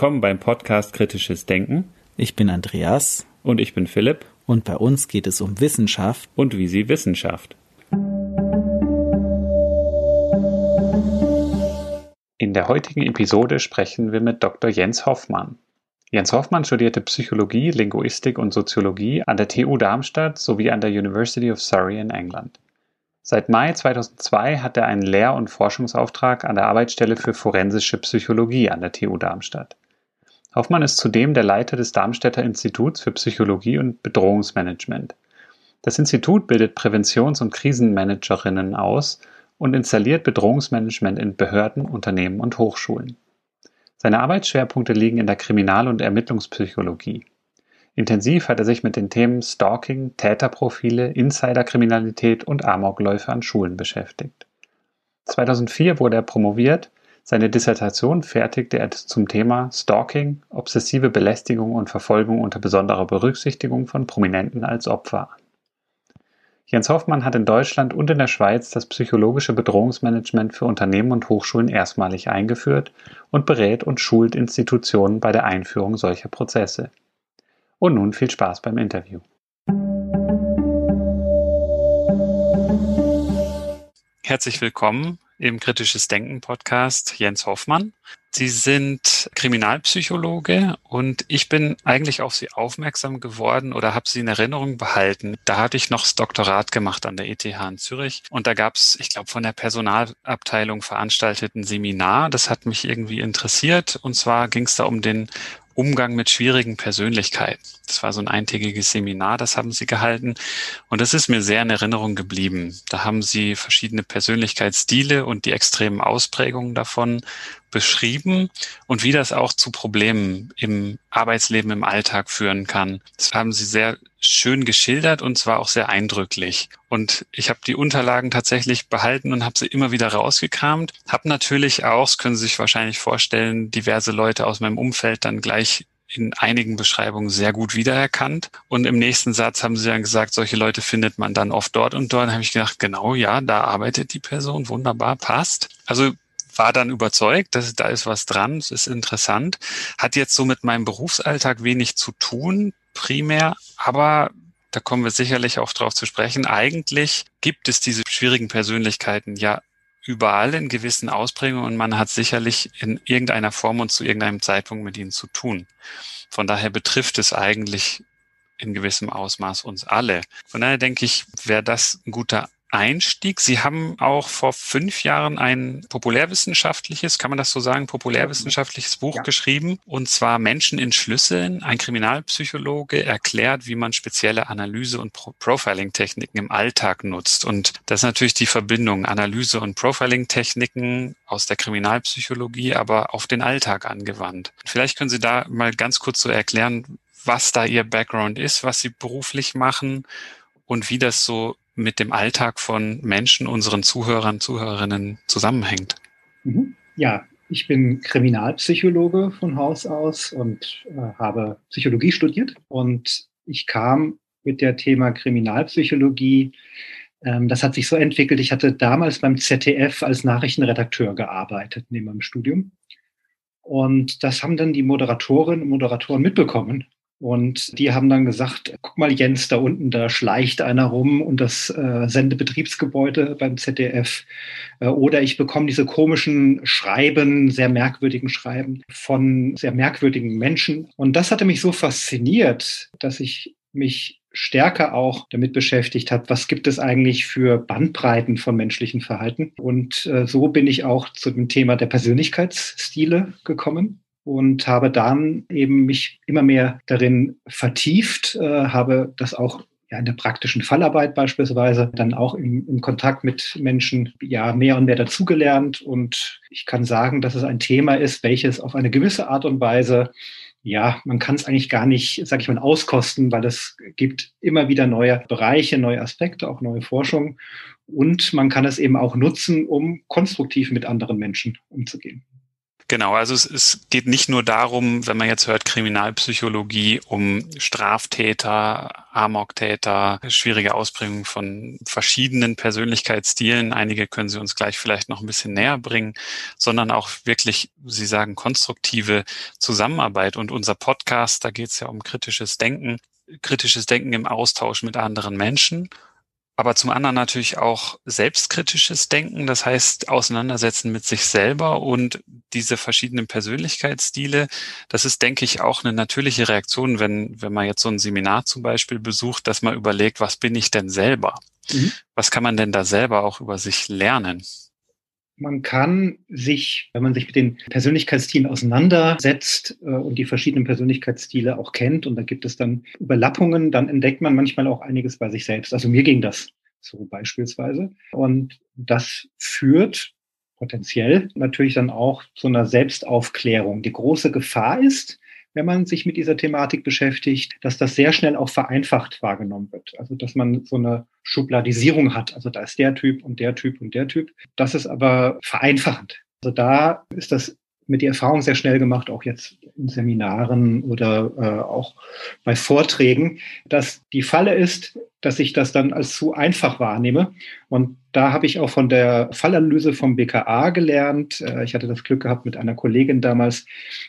Willkommen beim Podcast Kritisches Denken. Ich bin Andreas. Und ich bin Philipp. Und bei uns geht es um Wissenschaft. Und wie sie Wissenschaft. In der heutigen Episode sprechen wir mit Dr. Jens Hoffmann. Jens Hoffmann studierte Psychologie, Linguistik und Soziologie an der TU Darmstadt sowie an der University of Surrey in England. Seit Mai 2002 hat er einen Lehr- und Forschungsauftrag an der Arbeitsstelle für forensische Psychologie an der TU Darmstadt. Hoffmann ist zudem der Leiter des Darmstädter Instituts für Psychologie und Bedrohungsmanagement. Das Institut bildet Präventions- und Krisenmanagerinnen aus und installiert Bedrohungsmanagement in Behörden, Unternehmen und Hochschulen. Seine Arbeitsschwerpunkte liegen in der Kriminal- und Ermittlungspsychologie. Intensiv hat er sich mit den Themen Stalking, Täterprofile, Insiderkriminalität und Amokläufe an Schulen beschäftigt. 2004 wurde er promoviert. Seine Dissertation fertigte er zum Thema Stalking, obsessive Belästigung und Verfolgung unter besonderer Berücksichtigung von Prominenten als Opfer an. Jens Hoffmann hat in Deutschland und in der Schweiz das psychologische Bedrohungsmanagement für Unternehmen und Hochschulen erstmalig eingeführt und berät und schult Institutionen bei der Einführung solcher Prozesse. Und nun viel Spaß beim Interview. Herzlich willkommen im Kritisches Denken Podcast Jens Hoffmann. Sie sind Kriminalpsychologe und ich bin eigentlich auf Sie aufmerksam geworden oder habe Sie in Erinnerung behalten. Da hatte ich noch das Doktorat gemacht an der ETH in Zürich und da gab es, ich glaube, von der Personalabteilung veranstalteten Seminar. Das hat mich irgendwie interessiert und zwar ging es da um den Umgang mit schwierigen Persönlichkeiten. Das war so ein eintägiges Seminar, das haben sie gehalten. Und das ist mir sehr in Erinnerung geblieben. Da haben sie verschiedene Persönlichkeitsstile und die extremen Ausprägungen davon beschrieben und wie das auch zu Problemen im Arbeitsleben, im Alltag führen kann. Das haben sie sehr schön geschildert und zwar auch sehr eindrücklich. Und ich habe die Unterlagen tatsächlich behalten und habe sie immer wieder rausgekramt. Habe natürlich auch, das können Sie sich wahrscheinlich vorstellen, diverse Leute aus meinem Umfeld dann gleich in einigen Beschreibungen sehr gut wiedererkannt. Und im nächsten Satz haben sie dann gesagt, solche Leute findet man dann oft dort und dort. Da habe ich gedacht, genau, ja, da arbeitet die Person, wunderbar, passt. Also war dann überzeugt, dass da ist was dran, es ist interessant. Hat jetzt so mit meinem Berufsalltag wenig zu tun, primär, aber da kommen wir sicherlich auch drauf zu sprechen. Eigentlich gibt es diese schwierigen Persönlichkeiten ja überall in gewissen Ausprägungen und man hat sicherlich in irgendeiner Form und zu irgendeinem Zeitpunkt mit ihnen zu tun. Von daher betrifft es eigentlich in gewissem Ausmaß uns alle. Von daher denke ich, wäre das ein guter Einstieg. Sie haben auch vor fünf Jahren ein populärwissenschaftliches, kann man das so sagen, populärwissenschaftliches Buch ja. geschrieben, und zwar Menschen in Schlüsseln. Ein Kriminalpsychologe erklärt, wie man spezielle Analyse- und Pro Profiling-Techniken im Alltag nutzt. Und das ist natürlich die Verbindung Analyse- und Profiling-Techniken aus der Kriminalpsychologie, aber auf den Alltag angewandt. Vielleicht können Sie da mal ganz kurz so erklären, was da Ihr Background ist, was Sie beruflich machen und wie das so mit dem Alltag von Menschen, unseren Zuhörern, Zuhörerinnen zusammenhängt. Mhm. Ja, ich bin Kriminalpsychologe von Haus aus und äh, habe Psychologie studiert und ich kam mit der Thema Kriminalpsychologie. Ähm, das hat sich so entwickelt. Ich hatte damals beim ZDF als Nachrichtenredakteur gearbeitet neben meinem Studium. Und das haben dann die Moderatorinnen und Moderatoren mitbekommen und die haben dann gesagt, guck mal Jens, da unten, da schleicht einer rum und das äh, Sendebetriebsgebäude beim ZDF. Äh, oder ich bekomme diese komischen Schreiben, sehr merkwürdigen Schreiben von sehr merkwürdigen Menschen. Und das hatte mich so fasziniert, dass ich mich stärker auch damit beschäftigt habe, was gibt es eigentlich für Bandbreiten von menschlichen Verhalten. Und äh, so bin ich auch zu dem Thema der Persönlichkeitsstile gekommen und habe dann eben mich immer mehr darin vertieft, äh, habe das auch ja, in der praktischen Fallarbeit beispielsweise, dann auch im, im Kontakt mit Menschen ja mehr und mehr dazugelernt. Und ich kann sagen, dass es ein Thema ist, welches auf eine gewisse Art und Weise ja, man kann es eigentlich gar nicht, sag ich mal, auskosten, weil es gibt immer wieder neue Bereiche, neue Aspekte, auch neue Forschung. Und man kann es eben auch nutzen, um konstruktiv mit anderen Menschen umzugehen. Genau, also es, es geht nicht nur darum, wenn man jetzt hört Kriminalpsychologie, um Straftäter, Amoktäter, schwierige Ausprägungen von verschiedenen Persönlichkeitsstilen. Einige können Sie uns gleich vielleicht noch ein bisschen näher bringen, sondern auch wirklich, Sie sagen, konstruktive Zusammenarbeit. Und unser Podcast, da geht es ja um kritisches Denken, kritisches Denken im Austausch mit anderen Menschen aber zum anderen natürlich auch selbstkritisches Denken, das heißt Auseinandersetzen mit sich selber und diese verschiedenen Persönlichkeitsstile. Das ist, denke ich, auch eine natürliche Reaktion, wenn, wenn man jetzt so ein Seminar zum Beispiel besucht, dass man überlegt, was bin ich denn selber? Mhm. Was kann man denn da selber auch über sich lernen? Man kann sich, wenn man sich mit den Persönlichkeitsstilen auseinandersetzt äh, und die verschiedenen Persönlichkeitsstile auch kennt, und da gibt es dann Überlappungen, dann entdeckt man manchmal auch einiges bei sich selbst. Also mir ging das so beispielsweise. Und das führt potenziell natürlich dann auch zu einer Selbstaufklärung. Die große Gefahr ist, wenn man sich mit dieser Thematik beschäftigt, dass das sehr schnell auch vereinfacht wahrgenommen wird. Also dass man so eine Schubladisierung hat. Also da ist der Typ und der Typ und der Typ. Das ist aber vereinfachend. Also da ist das mit der Erfahrung sehr schnell gemacht, auch jetzt in Seminaren oder äh, auch bei Vorträgen, dass die Falle ist, dass ich das dann als zu einfach wahrnehme. Und da habe ich auch von der Fallanalyse vom BKA gelernt. Äh, ich hatte das Glück gehabt, mit einer Kollegin damals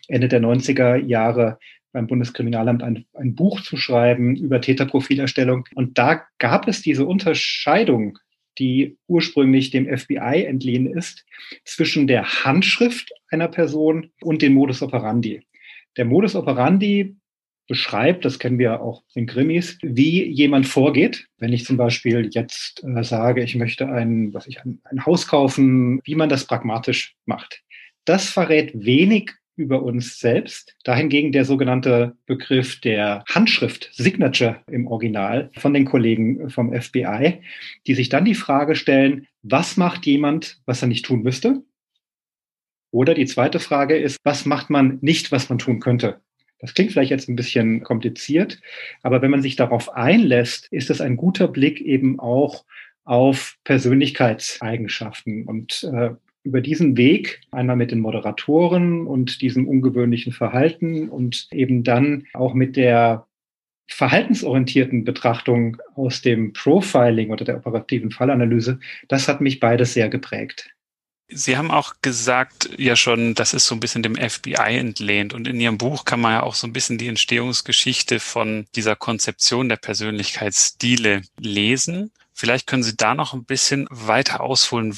Ende der 90er Jahre beim Bundeskriminalamt ein, ein Buch zu schreiben über Täterprofilerstellung. Und da gab es diese Unterscheidung die ursprünglich dem FBI entliehen ist, zwischen der Handschrift einer Person und dem Modus operandi. Der Modus operandi beschreibt, das kennen wir auch in Grimmis, wie jemand vorgeht. Wenn ich zum Beispiel jetzt äh, sage, ich möchte ein, was ich, ein, ein Haus kaufen, wie man das pragmatisch macht. Das verrät wenig über uns selbst. Dahingegen der sogenannte Begriff der Handschrift, Signature im Original von den Kollegen vom FBI, die sich dann die Frage stellen, was macht jemand, was er nicht tun müsste? Oder die zweite Frage ist, was macht man nicht, was man tun könnte? Das klingt vielleicht jetzt ein bisschen kompliziert, aber wenn man sich darauf einlässt, ist es ein guter Blick eben auch auf Persönlichkeitseigenschaften. Und äh, über diesen Weg, einmal mit den Moderatoren und diesem ungewöhnlichen Verhalten und eben dann auch mit der verhaltensorientierten Betrachtung aus dem Profiling oder der operativen Fallanalyse, das hat mich beides sehr geprägt. Sie haben auch gesagt, ja schon, das ist so ein bisschen dem FBI entlehnt. Und in Ihrem Buch kann man ja auch so ein bisschen die Entstehungsgeschichte von dieser Konzeption der Persönlichkeitsstile lesen. Vielleicht können Sie da noch ein bisschen weiter ausholen,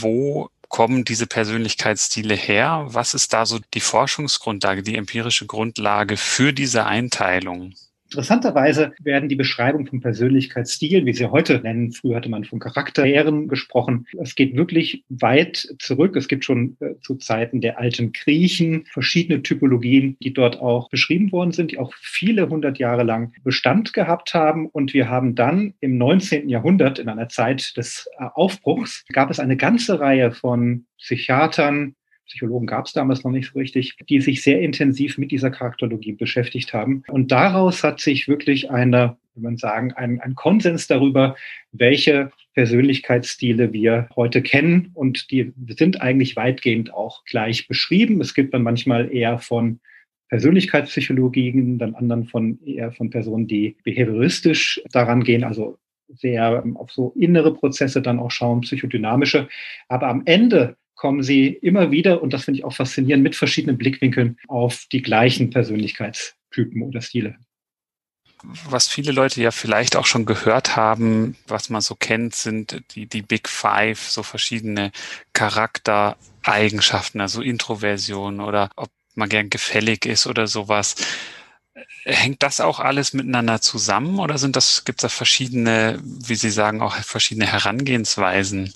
wo kommen diese Persönlichkeitsstile her? Was ist da so die Forschungsgrundlage, die empirische Grundlage für diese Einteilung? Interessanterweise werden die Beschreibungen von Persönlichkeitsstilen, wie sie heute nennen, früher hatte man von Charakteren gesprochen, es geht wirklich weit zurück. Es gibt schon äh, zu Zeiten der alten Griechen verschiedene Typologien, die dort auch beschrieben worden sind, die auch viele hundert Jahre lang Bestand gehabt haben. Und wir haben dann im 19. Jahrhundert, in einer Zeit des äh, Aufbruchs, gab es eine ganze Reihe von Psychiatern, Psychologen gab es damals noch nicht so richtig, die sich sehr intensiv mit dieser Charakterologie beschäftigt haben. Und daraus hat sich wirklich eine, wie man sagen, ein, ein Konsens darüber, welche Persönlichkeitsstile wir heute kennen. Und die sind eigentlich weitgehend auch gleich beschrieben. Es gibt dann manchmal eher von Persönlichkeitspsychologien, dann anderen von eher von Personen, die behavioristisch daran gehen, also sehr auf so innere Prozesse dann auch schauen, psychodynamische. Aber am Ende kommen sie immer wieder, und das finde ich auch faszinierend, mit verschiedenen Blickwinkeln auf die gleichen Persönlichkeitstypen oder Stile. Was viele Leute ja vielleicht auch schon gehört haben, was man so kennt, sind die, die Big Five, so verschiedene Charaktereigenschaften, also Introversion oder ob man gern gefällig ist oder sowas. Hängt das auch alles miteinander zusammen oder sind das, gibt es da verschiedene, wie Sie sagen, auch verschiedene Herangehensweisen?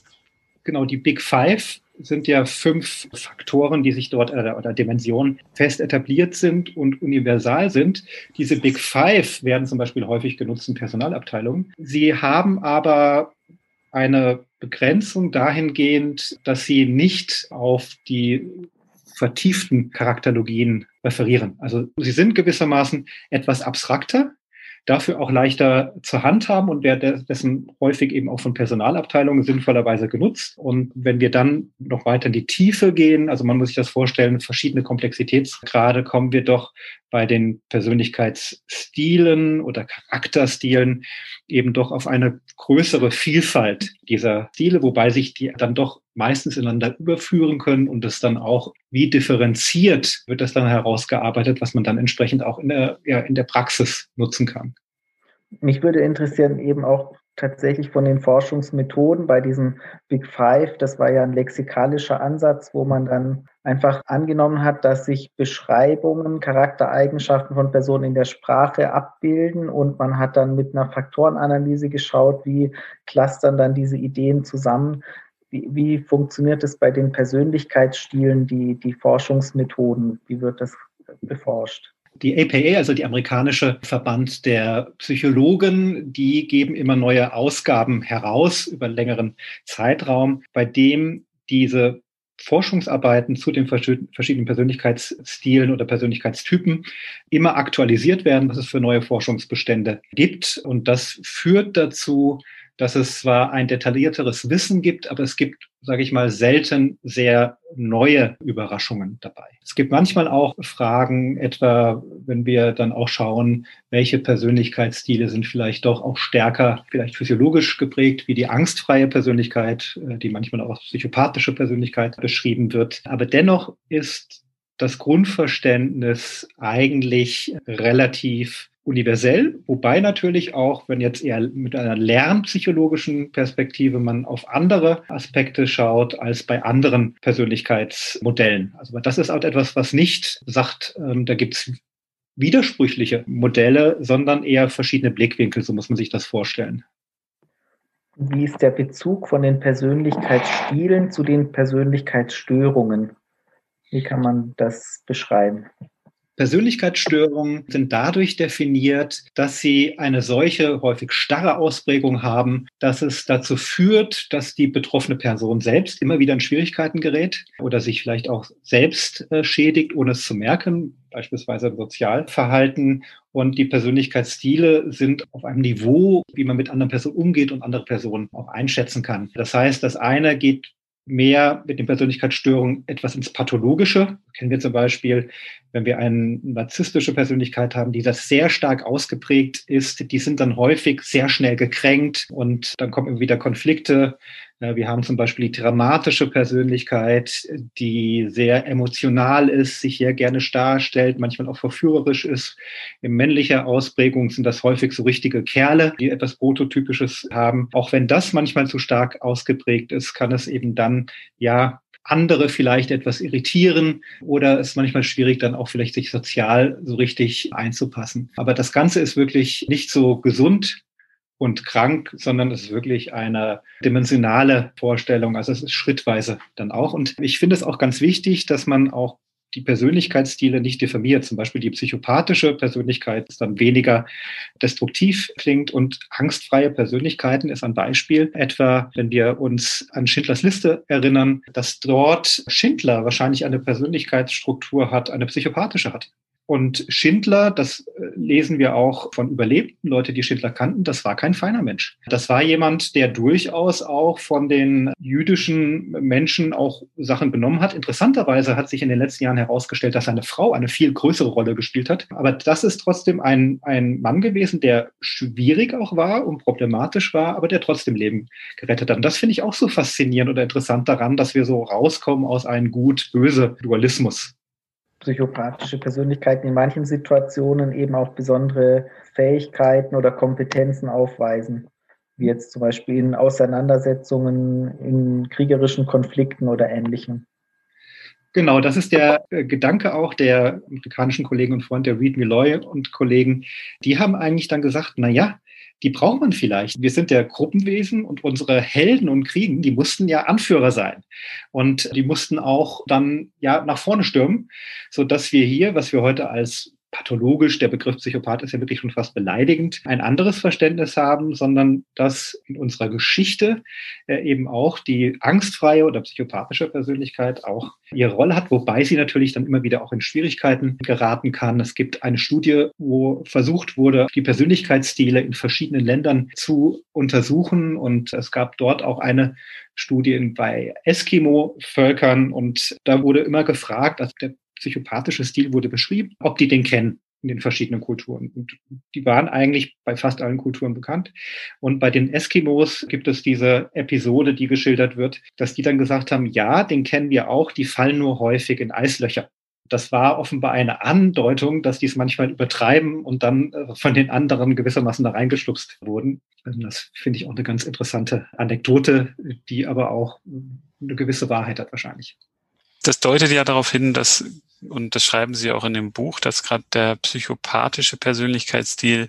Genau, die Big Five sind ja fünf Faktoren, die sich dort oder, oder Dimensionen fest etabliert sind und universal sind. Diese Big Five werden zum Beispiel häufig genutzt in Personalabteilungen. Sie haben aber eine Begrenzung dahingehend, dass sie nicht auf die vertieften Charakterologien referieren. Also sie sind gewissermaßen etwas abstrakter. Dafür auch leichter zur Hand haben und währenddessen häufig eben auch von Personalabteilungen sinnvollerweise genutzt. Und wenn wir dann noch weiter in die Tiefe gehen, also man muss sich das vorstellen, verschiedene Komplexitätsgrade, kommen wir doch bei den Persönlichkeitsstilen oder Charakterstilen eben doch auf eine größere Vielfalt dieser Stile, wobei sich die dann doch meistens ineinander überführen können und das dann auch, wie differenziert wird das dann herausgearbeitet, was man dann entsprechend auch in der, ja, in der Praxis nutzen kann. Mich würde interessieren eben auch tatsächlich von den Forschungsmethoden bei diesem Big Five. Das war ja ein lexikalischer Ansatz, wo man dann einfach angenommen hat, dass sich Beschreibungen, Charaktereigenschaften von Personen in der Sprache abbilden und man hat dann mit einer Faktorenanalyse geschaut, wie clustern dann diese Ideen zusammen. Wie, wie funktioniert es bei den Persönlichkeitsstilen, die, die Forschungsmethoden? Wie wird das beforscht? Die APA, also die amerikanische Verband der Psychologen, die geben immer neue Ausgaben heraus über einen längeren Zeitraum, bei dem diese Forschungsarbeiten zu den verschiedenen Persönlichkeitsstilen oder Persönlichkeitstypen immer aktualisiert werden, was es für neue Forschungsbestände gibt. Und das führt dazu, dass es zwar ein detaillierteres Wissen gibt, aber es gibt, sage ich mal, selten sehr neue Überraschungen dabei. Es gibt manchmal auch Fragen, etwa wenn wir dann auch schauen, welche Persönlichkeitsstile sind vielleicht doch auch stärker, vielleicht physiologisch geprägt, wie die angstfreie Persönlichkeit, äh, die manchmal auch als psychopathische Persönlichkeit beschrieben wird. Aber dennoch ist das Grundverständnis eigentlich relativ universell, wobei natürlich auch, wenn jetzt eher mit einer lernpsychologischen Perspektive man auf andere Aspekte schaut als bei anderen Persönlichkeitsmodellen. Also das ist auch etwas, was nicht sagt, ähm, da gibt's widersprüchliche Modelle, sondern eher verschiedene Blickwinkel, so muss man sich das vorstellen. Wie ist der Bezug von den Persönlichkeitsstilen zu den Persönlichkeitsstörungen? Wie kann man das beschreiben? Persönlichkeitsstörungen sind dadurch definiert, dass sie eine solche häufig starre Ausprägung haben, dass es dazu führt, dass die betroffene Person selbst immer wieder in Schwierigkeiten gerät oder sich vielleicht auch selbst äh, schädigt, ohne es zu merken, beispielsweise im Sozialverhalten. Und die Persönlichkeitsstile sind auf einem Niveau, wie man mit anderen Personen umgeht und andere Personen auch einschätzen kann. Das heißt, das eine geht mehr mit den Persönlichkeitsstörungen etwas ins Pathologische. Kennen wir zum Beispiel, wenn wir eine narzisstische Persönlichkeit haben, die das sehr stark ausgeprägt ist, die sind dann häufig sehr schnell gekränkt und dann kommen wieder Konflikte wir haben zum Beispiel die dramatische Persönlichkeit, die sehr emotional ist, sich sehr gerne darstellt, manchmal auch verführerisch ist. In männlicher Ausprägung sind das häufig so richtige Kerle, die etwas Prototypisches haben. Auch wenn das manchmal zu stark ausgeprägt ist, kann es eben dann ja andere vielleicht etwas irritieren oder es ist manchmal schwierig, dann auch vielleicht sich sozial so richtig einzupassen. Aber das Ganze ist wirklich nicht so gesund und krank, sondern es ist wirklich eine dimensionale Vorstellung. Also es ist schrittweise dann auch. Und ich finde es auch ganz wichtig, dass man auch die Persönlichkeitsstile nicht diffamiert. Zum Beispiel die psychopathische Persönlichkeit ist dann weniger destruktiv klingt und angstfreie Persönlichkeiten ist ein Beispiel. Etwa, wenn wir uns an Schindlers Liste erinnern, dass dort Schindler wahrscheinlich eine Persönlichkeitsstruktur hat, eine psychopathische hat. Und Schindler, das äh, lesen wir auch von Überlebten, Leute, die Schindler kannten, das war kein feiner Mensch. Das war jemand, der durchaus auch von den jüdischen Menschen auch Sachen benommen hat. Interessanterweise hat sich in den letzten Jahren herausgestellt, dass seine Frau eine viel größere Rolle gespielt hat. Aber das ist trotzdem ein, ein Mann gewesen, der schwierig auch war und problematisch war, aber der trotzdem Leben gerettet hat. Und das finde ich auch so faszinierend oder interessant daran, dass wir so rauskommen aus einem gut-böse Dualismus psychopathische Persönlichkeiten in manchen Situationen eben auch besondere Fähigkeiten oder Kompetenzen aufweisen, wie jetzt zum Beispiel in Auseinandersetzungen, in kriegerischen Konflikten oder ähnlichem. Genau, das ist der äh, Gedanke auch der amerikanischen Kollegen und Freunde, der Reed Milloy und Kollegen. Die haben eigentlich dann gesagt, na ja, die braucht man vielleicht. Wir sind ja Gruppenwesen und unsere Helden und Kriegen, die mussten ja Anführer sein. Und die mussten auch dann ja nach vorne stürmen, so dass wir hier, was wir heute als pathologisch, der Begriff Psychopath ist ja wirklich schon fast beleidigend, ein anderes Verständnis haben, sondern dass in unserer Geschichte äh, eben auch die angstfreie oder psychopathische Persönlichkeit auch ihre Rolle hat, wobei sie natürlich dann immer wieder auch in Schwierigkeiten geraten kann. Es gibt eine Studie, wo versucht wurde, die Persönlichkeitsstile in verschiedenen Ländern zu untersuchen. Und es gab dort auch eine Studie bei Eskimo-Völkern. Und da wurde immer gefragt, also der psychopathische Stil wurde beschrieben, ob die den kennen in den verschiedenen Kulturen. Und die waren eigentlich bei fast allen Kulturen bekannt. Und bei den Eskimos gibt es diese Episode, die geschildert wird, dass die dann gesagt haben, ja, den kennen wir auch, die fallen nur häufig in Eislöcher. Das war offenbar eine Andeutung, dass die es manchmal übertreiben und dann äh, von den anderen gewissermaßen da reingeschlupst wurden. Also das finde ich auch eine ganz interessante Anekdote, die aber auch eine gewisse Wahrheit hat wahrscheinlich. Das deutet ja darauf hin, dass und das schreiben Sie auch in dem Buch, dass gerade der psychopathische Persönlichkeitsstil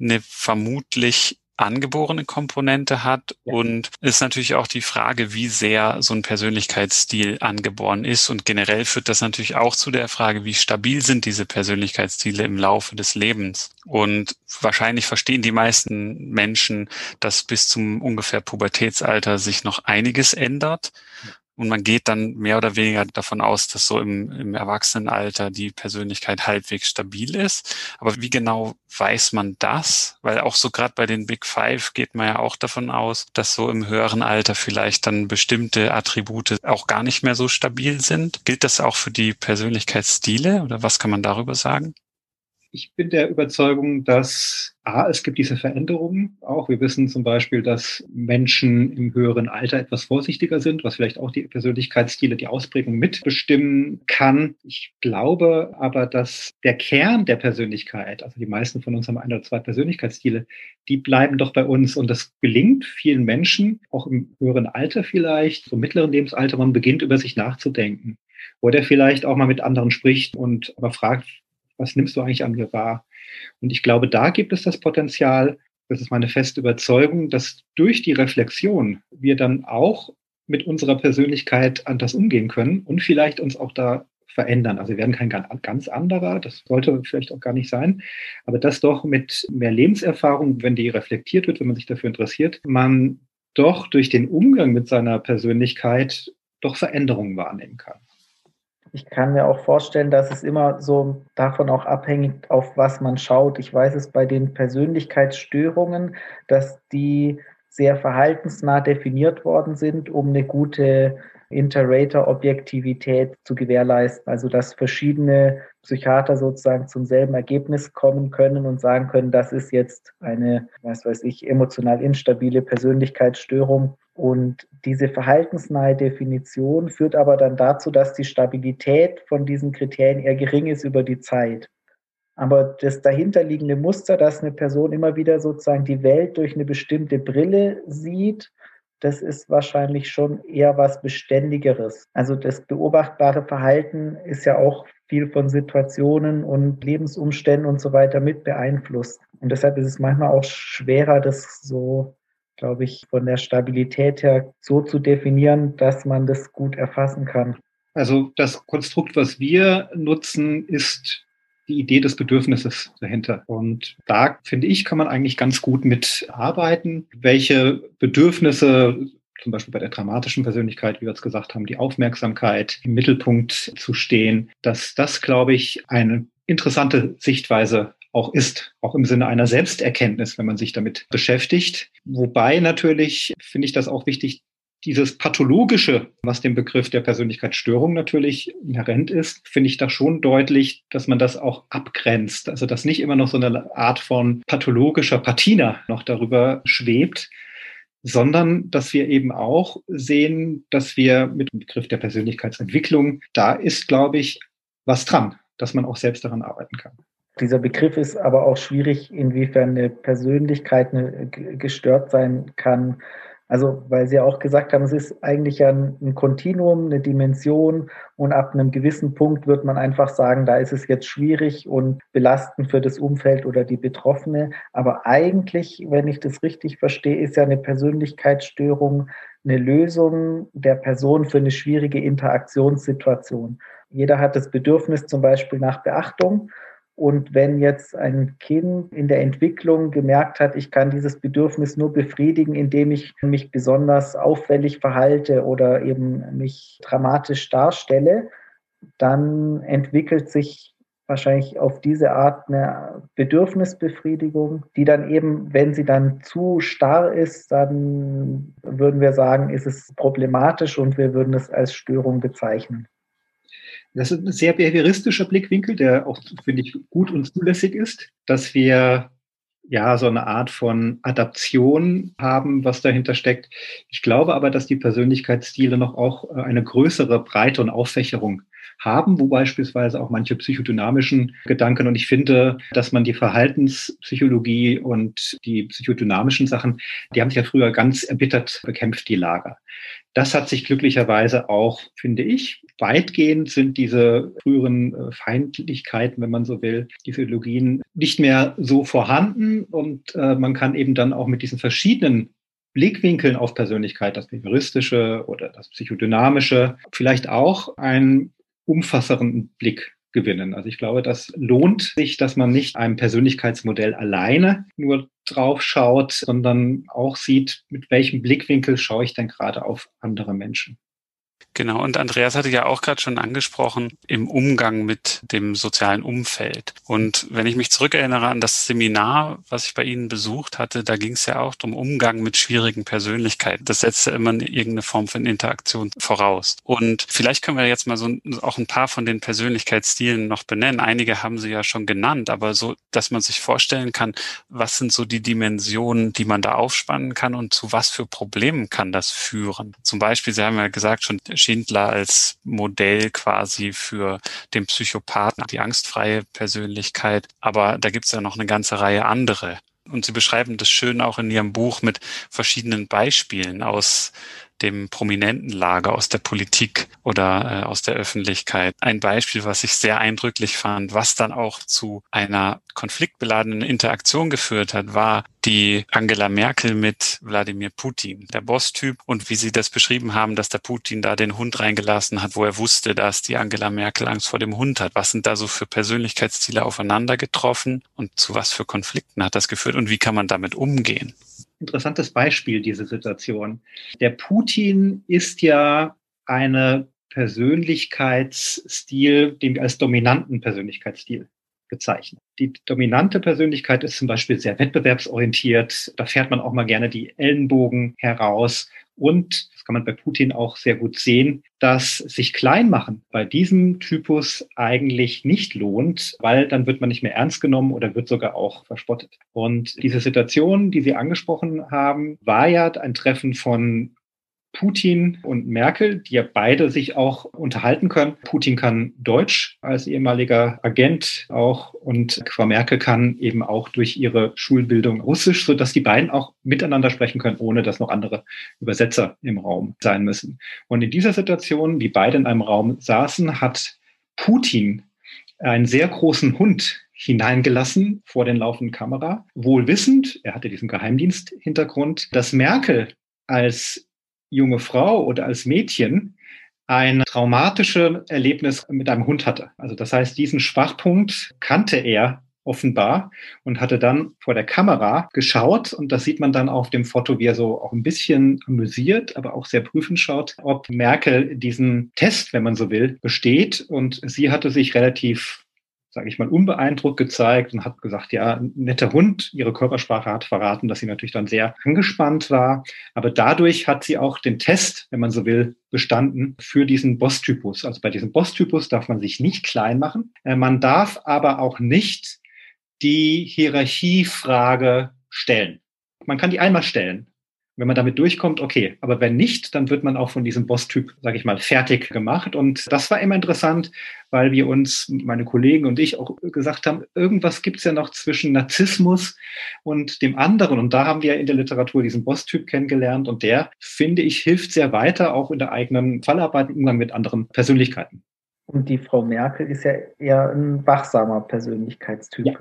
eine vermutlich angeborene Komponente hat. Ja. und ist natürlich auch die Frage, wie sehr so ein Persönlichkeitsstil angeboren ist. Und generell führt das natürlich auch zu der Frage, wie stabil sind diese Persönlichkeitsstile im Laufe des Lebens. Und wahrscheinlich verstehen die meisten Menschen, dass bis zum ungefähr Pubertätsalter sich noch einiges ändert und man geht dann mehr oder weniger davon aus, dass so im, im Erwachsenenalter die Persönlichkeit halbwegs stabil ist. Aber wie genau weiß man das? Weil auch so gerade bei den Big Five geht man ja auch davon aus, dass so im höheren Alter vielleicht dann bestimmte Attribute auch gar nicht mehr so stabil sind. Gilt das auch für die Persönlichkeitsstile oder was kann man darüber sagen? Ich bin der Überzeugung, dass A, es gibt diese Veränderungen auch. Wir wissen zum Beispiel, dass Menschen im höheren Alter etwas vorsichtiger sind, was vielleicht auch die Persönlichkeitsstile, die Ausprägung mitbestimmen kann. Ich glaube aber, dass der Kern der Persönlichkeit, also die meisten von uns haben ein oder zwei Persönlichkeitsstile, die bleiben doch bei uns. Und das gelingt vielen Menschen, auch im höheren Alter vielleicht, so mittleren Lebensalter, man beginnt über sich nachzudenken. Oder vielleicht auch mal mit anderen spricht und aber fragt, was nimmst du eigentlich an mir wahr? Und ich glaube, da gibt es das Potenzial, das ist meine feste Überzeugung, dass durch die Reflexion wir dann auch mit unserer Persönlichkeit anders umgehen können und vielleicht uns auch da verändern. Also wir werden kein ganz anderer, das sollte vielleicht auch gar nicht sein, aber das doch mit mehr Lebenserfahrung, wenn die reflektiert wird, wenn man sich dafür interessiert, man doch durch den Umgang mit seiner Persönlichkeit doch Veränderungen wahrnehmen kann. Ich kann mir auch vorstellen, dass es immer so davon auch abhängt, auf was man schaut. Ich weiß es bei den Persönlichkeitsstörungen, dass die sehr verhaltensnah definiert worden sind, um eine gute Inter-Rater-Objektivität zu gewährleisten. Also dass verschiedene Psychiater sozusagen zum selben Ergebnis kommen können und sagen können, das ist jetzt eine, was weiß ich, emotional instabile Persönlichkeitsstörung. Und diese verhaltensnahe Definition führt aber dann dazu, dass die Stabilität von diesen Kriterien eher gering ist über die Zeit. Aber das dahinterliegende Muster, dass eine Person immer wieder sozusagen die Welt durch eine bestimmte Brille sieht, das ist wahrscheinlich schon eher was Beständigeres. Also das beobachtbare Verhalten ist ja auch viel von Situationen und Lebensumständen und so weiter mit beeinflusst. Und deshalb ist es manchmal auch schwerer, das so, glaube ich, von der Stabilität her so zu definieren, dass man das gut erfassen kann. Also das Konstrukt, was wir nutzen, ist die Idee des Bedürfnisses dahinter. Und da, finde ich, kann man eigentlich ganz gut mitarbeiten, welche Bedürfnisse zum Beispiel bei der dramatischen Persönlichkeit, wie wir es gesagt haben, die Aufmerksamkeit im Mittelpunkt zu stehen, dass das, glaube ich, eine interessante Sichtweise auch ist, auch im Sinne einer Selbsterkenntnis, wenn man sich damit beschäftigt. Wobei natürlich finde ich das auch wichtig, dieses Pathologische, was dem Begriff der Persönlichkeitsstörung natürlich inhärent ist, finde ich da schon deutlich, dass man das auch abgrenzt. Also dass nicht immer noch so eine Art von pathologischer Patina noch darüber schwebt, sondern dass wir eben auch sehen, dass wir mit dem Begriff der Persönlichkeitsentwicklung, da ist, glaube ich, was dran, dass man auch selbst daran arbeiten kann. Dieser Begriff ist aber auch schwierig, inwiefern eine Persönlichkeit gestört sein kann also, weil Sie ja auch gesagt haben, es ist eigentlich ein, ein Kontinuum, eine Dimension und ab einem gewissen Punkt wird man einfach sagen, da ist es jetzt schwierig und belastend für das Umfeld oder die Betroffene. Aber eigentlich, wenn ich das richtig verstehe, ist ja eine Persönlichkeitsstörung eine Lösung der Person für eine schwierige Interaktionssituation. Jeder hat das Bedürfnis zum Beispiel nach Beachtung Und wenn jetzt ein Kind in der Entwicklung gemerkt hat, ich kann dieses Bedürfnis nur befriedigen, indem ich mich besonders auffällig verhalte oder eben mich dramatisch darstelle, dann entwickelt sich wahrscheinlich auf diese Art eine Bedürfnisbefriedigung, die dann eben, wenn sie dann zu starr ist, dann würden wir sagen, ist es problematisch und wir würden es als Störung bezeichnen. Das ist ein sehr behavioristischer Blickwinkel, der auch, finde ich, gut und zulässig ist, dass wir ja so eine Art von Adaption haben, was dahinter steckt. Ich glaube aber, dass die Persönlichkeitsstile noch auch äh, eine größere Breite und Auffächerung haben, wo beispielsweise auch manche psychodynamischen Gedanken und ich finde, dass man die Verhaltenspsychologie und die psychodynamischen Sachen, die haben sich ja früher ganz erbittert bekämpft, die Lager. Das hat sich glücklicherweise auch, finde ich, weitgehend sind diese früheren äh, Feindlichkeiten, wenn man so will, diese Ideologien nicht mehr so vorhanden und äh, man kann eben dann auch mit diesen verschiedenen Blickwinkeln auf Persönlichkeit, das Behavioristische oder das Psychodynamische, vielleicht auch einen umfasseren Blick gewinnen. Also ich glaube, das lohnt sich, dass man nicht einem Persönlichkeitsmodell alleine nur drauf schaut, sondern auch sieht, mit welchem Blickwinkel schaue ich denn gerade auf andere Menschen. Genau, und Andreas hatte ja auch gerade schon angesprochen, im Umgang mit dem sozialen Umfeld. Und wenn ich mich zurückerinnere an das Seminar, was ich bei Ihnen besucht hatte, da ging es ja auch um Umgang mit schwierigen Persönlichkeiten. Das setzt ja immer irgendeine Form von Interaktion voraus. Und vielleicht können wir jetzt mal so auch ein paar von den Persönlichkeitsstilen noch benennen. Einige haben Sie ja schon genannt, aber so, dass man sich vorstellen kann, was sind so die Dimensionen, die man da aufspannen kann und zu was für Problemen kann das führen. Zum Beispiel, Sie haben ja gesagt, schon Schindler als Modell quasi für den Psychopathen, die angstfreie Persönlichkeit. Aber da gibt es ja noch eine ganze Reihe andere. Und Sie beschreiben das schön auch in Ihrem Buch mit verschiedenen Beispielen aus dem prominenten Lager, aus der Politik oder äh, aus der Öffentlichkeit. Ein Beispiel, was ich sehr eindrücklich fand, was dann auch zu einer konfliktbeladenen Interaktion geführt hat, war die Angela Merkel mit Wladimir Putin, der Boss-Typ, und wie Sie das beschrieben haben, dass der Putin da den Hund reingelassen hat, wo er wusste, dass die Angela Merkel Angst vor dem Hund hat. Was sind da so für Persönlichkeitsziele aufeinander getroffen und zu was für Konflikten hat das geführt und wie kann man damit umgehen? Interessantes Beispiel, diese Situation. Der Putin ist ja eine Persönlichkeitsstil, den wir als dominanten Persönlichkeitsstil bezeichnen. Die dominante Persönlichkeit ist zum Beispiel sehr wettbewerbsorientiert. Da fährt man auch mal gerne die Ellenbogen heraus und, das kann man bei Putin auch sehr gut sehen, dass sich klein machen bei diesem Typus eigentlich nicht lohnt, weil dann wird man nicht mehr ernst genommen oder wird sogar auch verspottet. Und diese Situation, die Sie angesprochen haben, war ja ein Treffen von Putin und Merkel, die ja beide sich auch unterhalten können. Putin kann Deutsch als ehemaliger Agent auch und Frau Merkel kann eben auch durch ihre Schulbildung Russisch, so dass die beiden auch miteinander sprechen können, ohne dass noch andere Übersetzer im Raum sein müssen. Und in dieser Situation, die beide in einem Raum saßen, hat Putin einen sehr großen Hund hineingelassen vor den laufenden Kamera, wohl wissend, er hatte diesen Geheimdienst-Hintergrund, dass Merkel als junge Frau oder als Mädchen ein traumatisches Erlebnis mit einem Hund hatte. Also das heißt, diesen Schwachpunkt kannte er offenbar und hatte dann vor der Kamera geschaut und das sieht man dann auf dem Foto, wie er so auch ein bisschen amüsiert, aber auch sehr prüfend schaut, ob Merkel diesen Test, wenn man so will, besteht und sie hatte sich relativ sage ich mal, unbeeindruckt gezeigt und hat gesagt, ja, netter Hund. Ihre Körpersprache hat verraten, dass sie natürlich dann sehr angespannt war. Aber dadurch hat sie auch den Test, wenn man so will, bestanden für diesen Boss-Typus. Also bei diesem Boss-Typus darf man sich nicht klein machen. Äh, man darf aber auch nicht die Hierarchiefrage stellen. Man kann die einmal stellen. Wenn man damit durchkommt, okay. Aber wenn nicht, dann wird man auch von diesem Boss-Typ, sage ich mal, fertig gemacht. Und das war immer interessant, weil wir uns, meine Kollegen und ich, auch gesagt haben, irgendwas gibt es ja noch zwischen Narzissmus und dem anderen. Und da haben wir in der Literatur diesen Boss-Typ kennengelernt. Und der, finde ich, hilft sehr weiter, auch in der eigenen Fallarbeit im Umgang mit anderen Persönlichkeiten. Und die Frau Merkel ist ja eher ein wachsamer Persönlichkeitstyp. Ja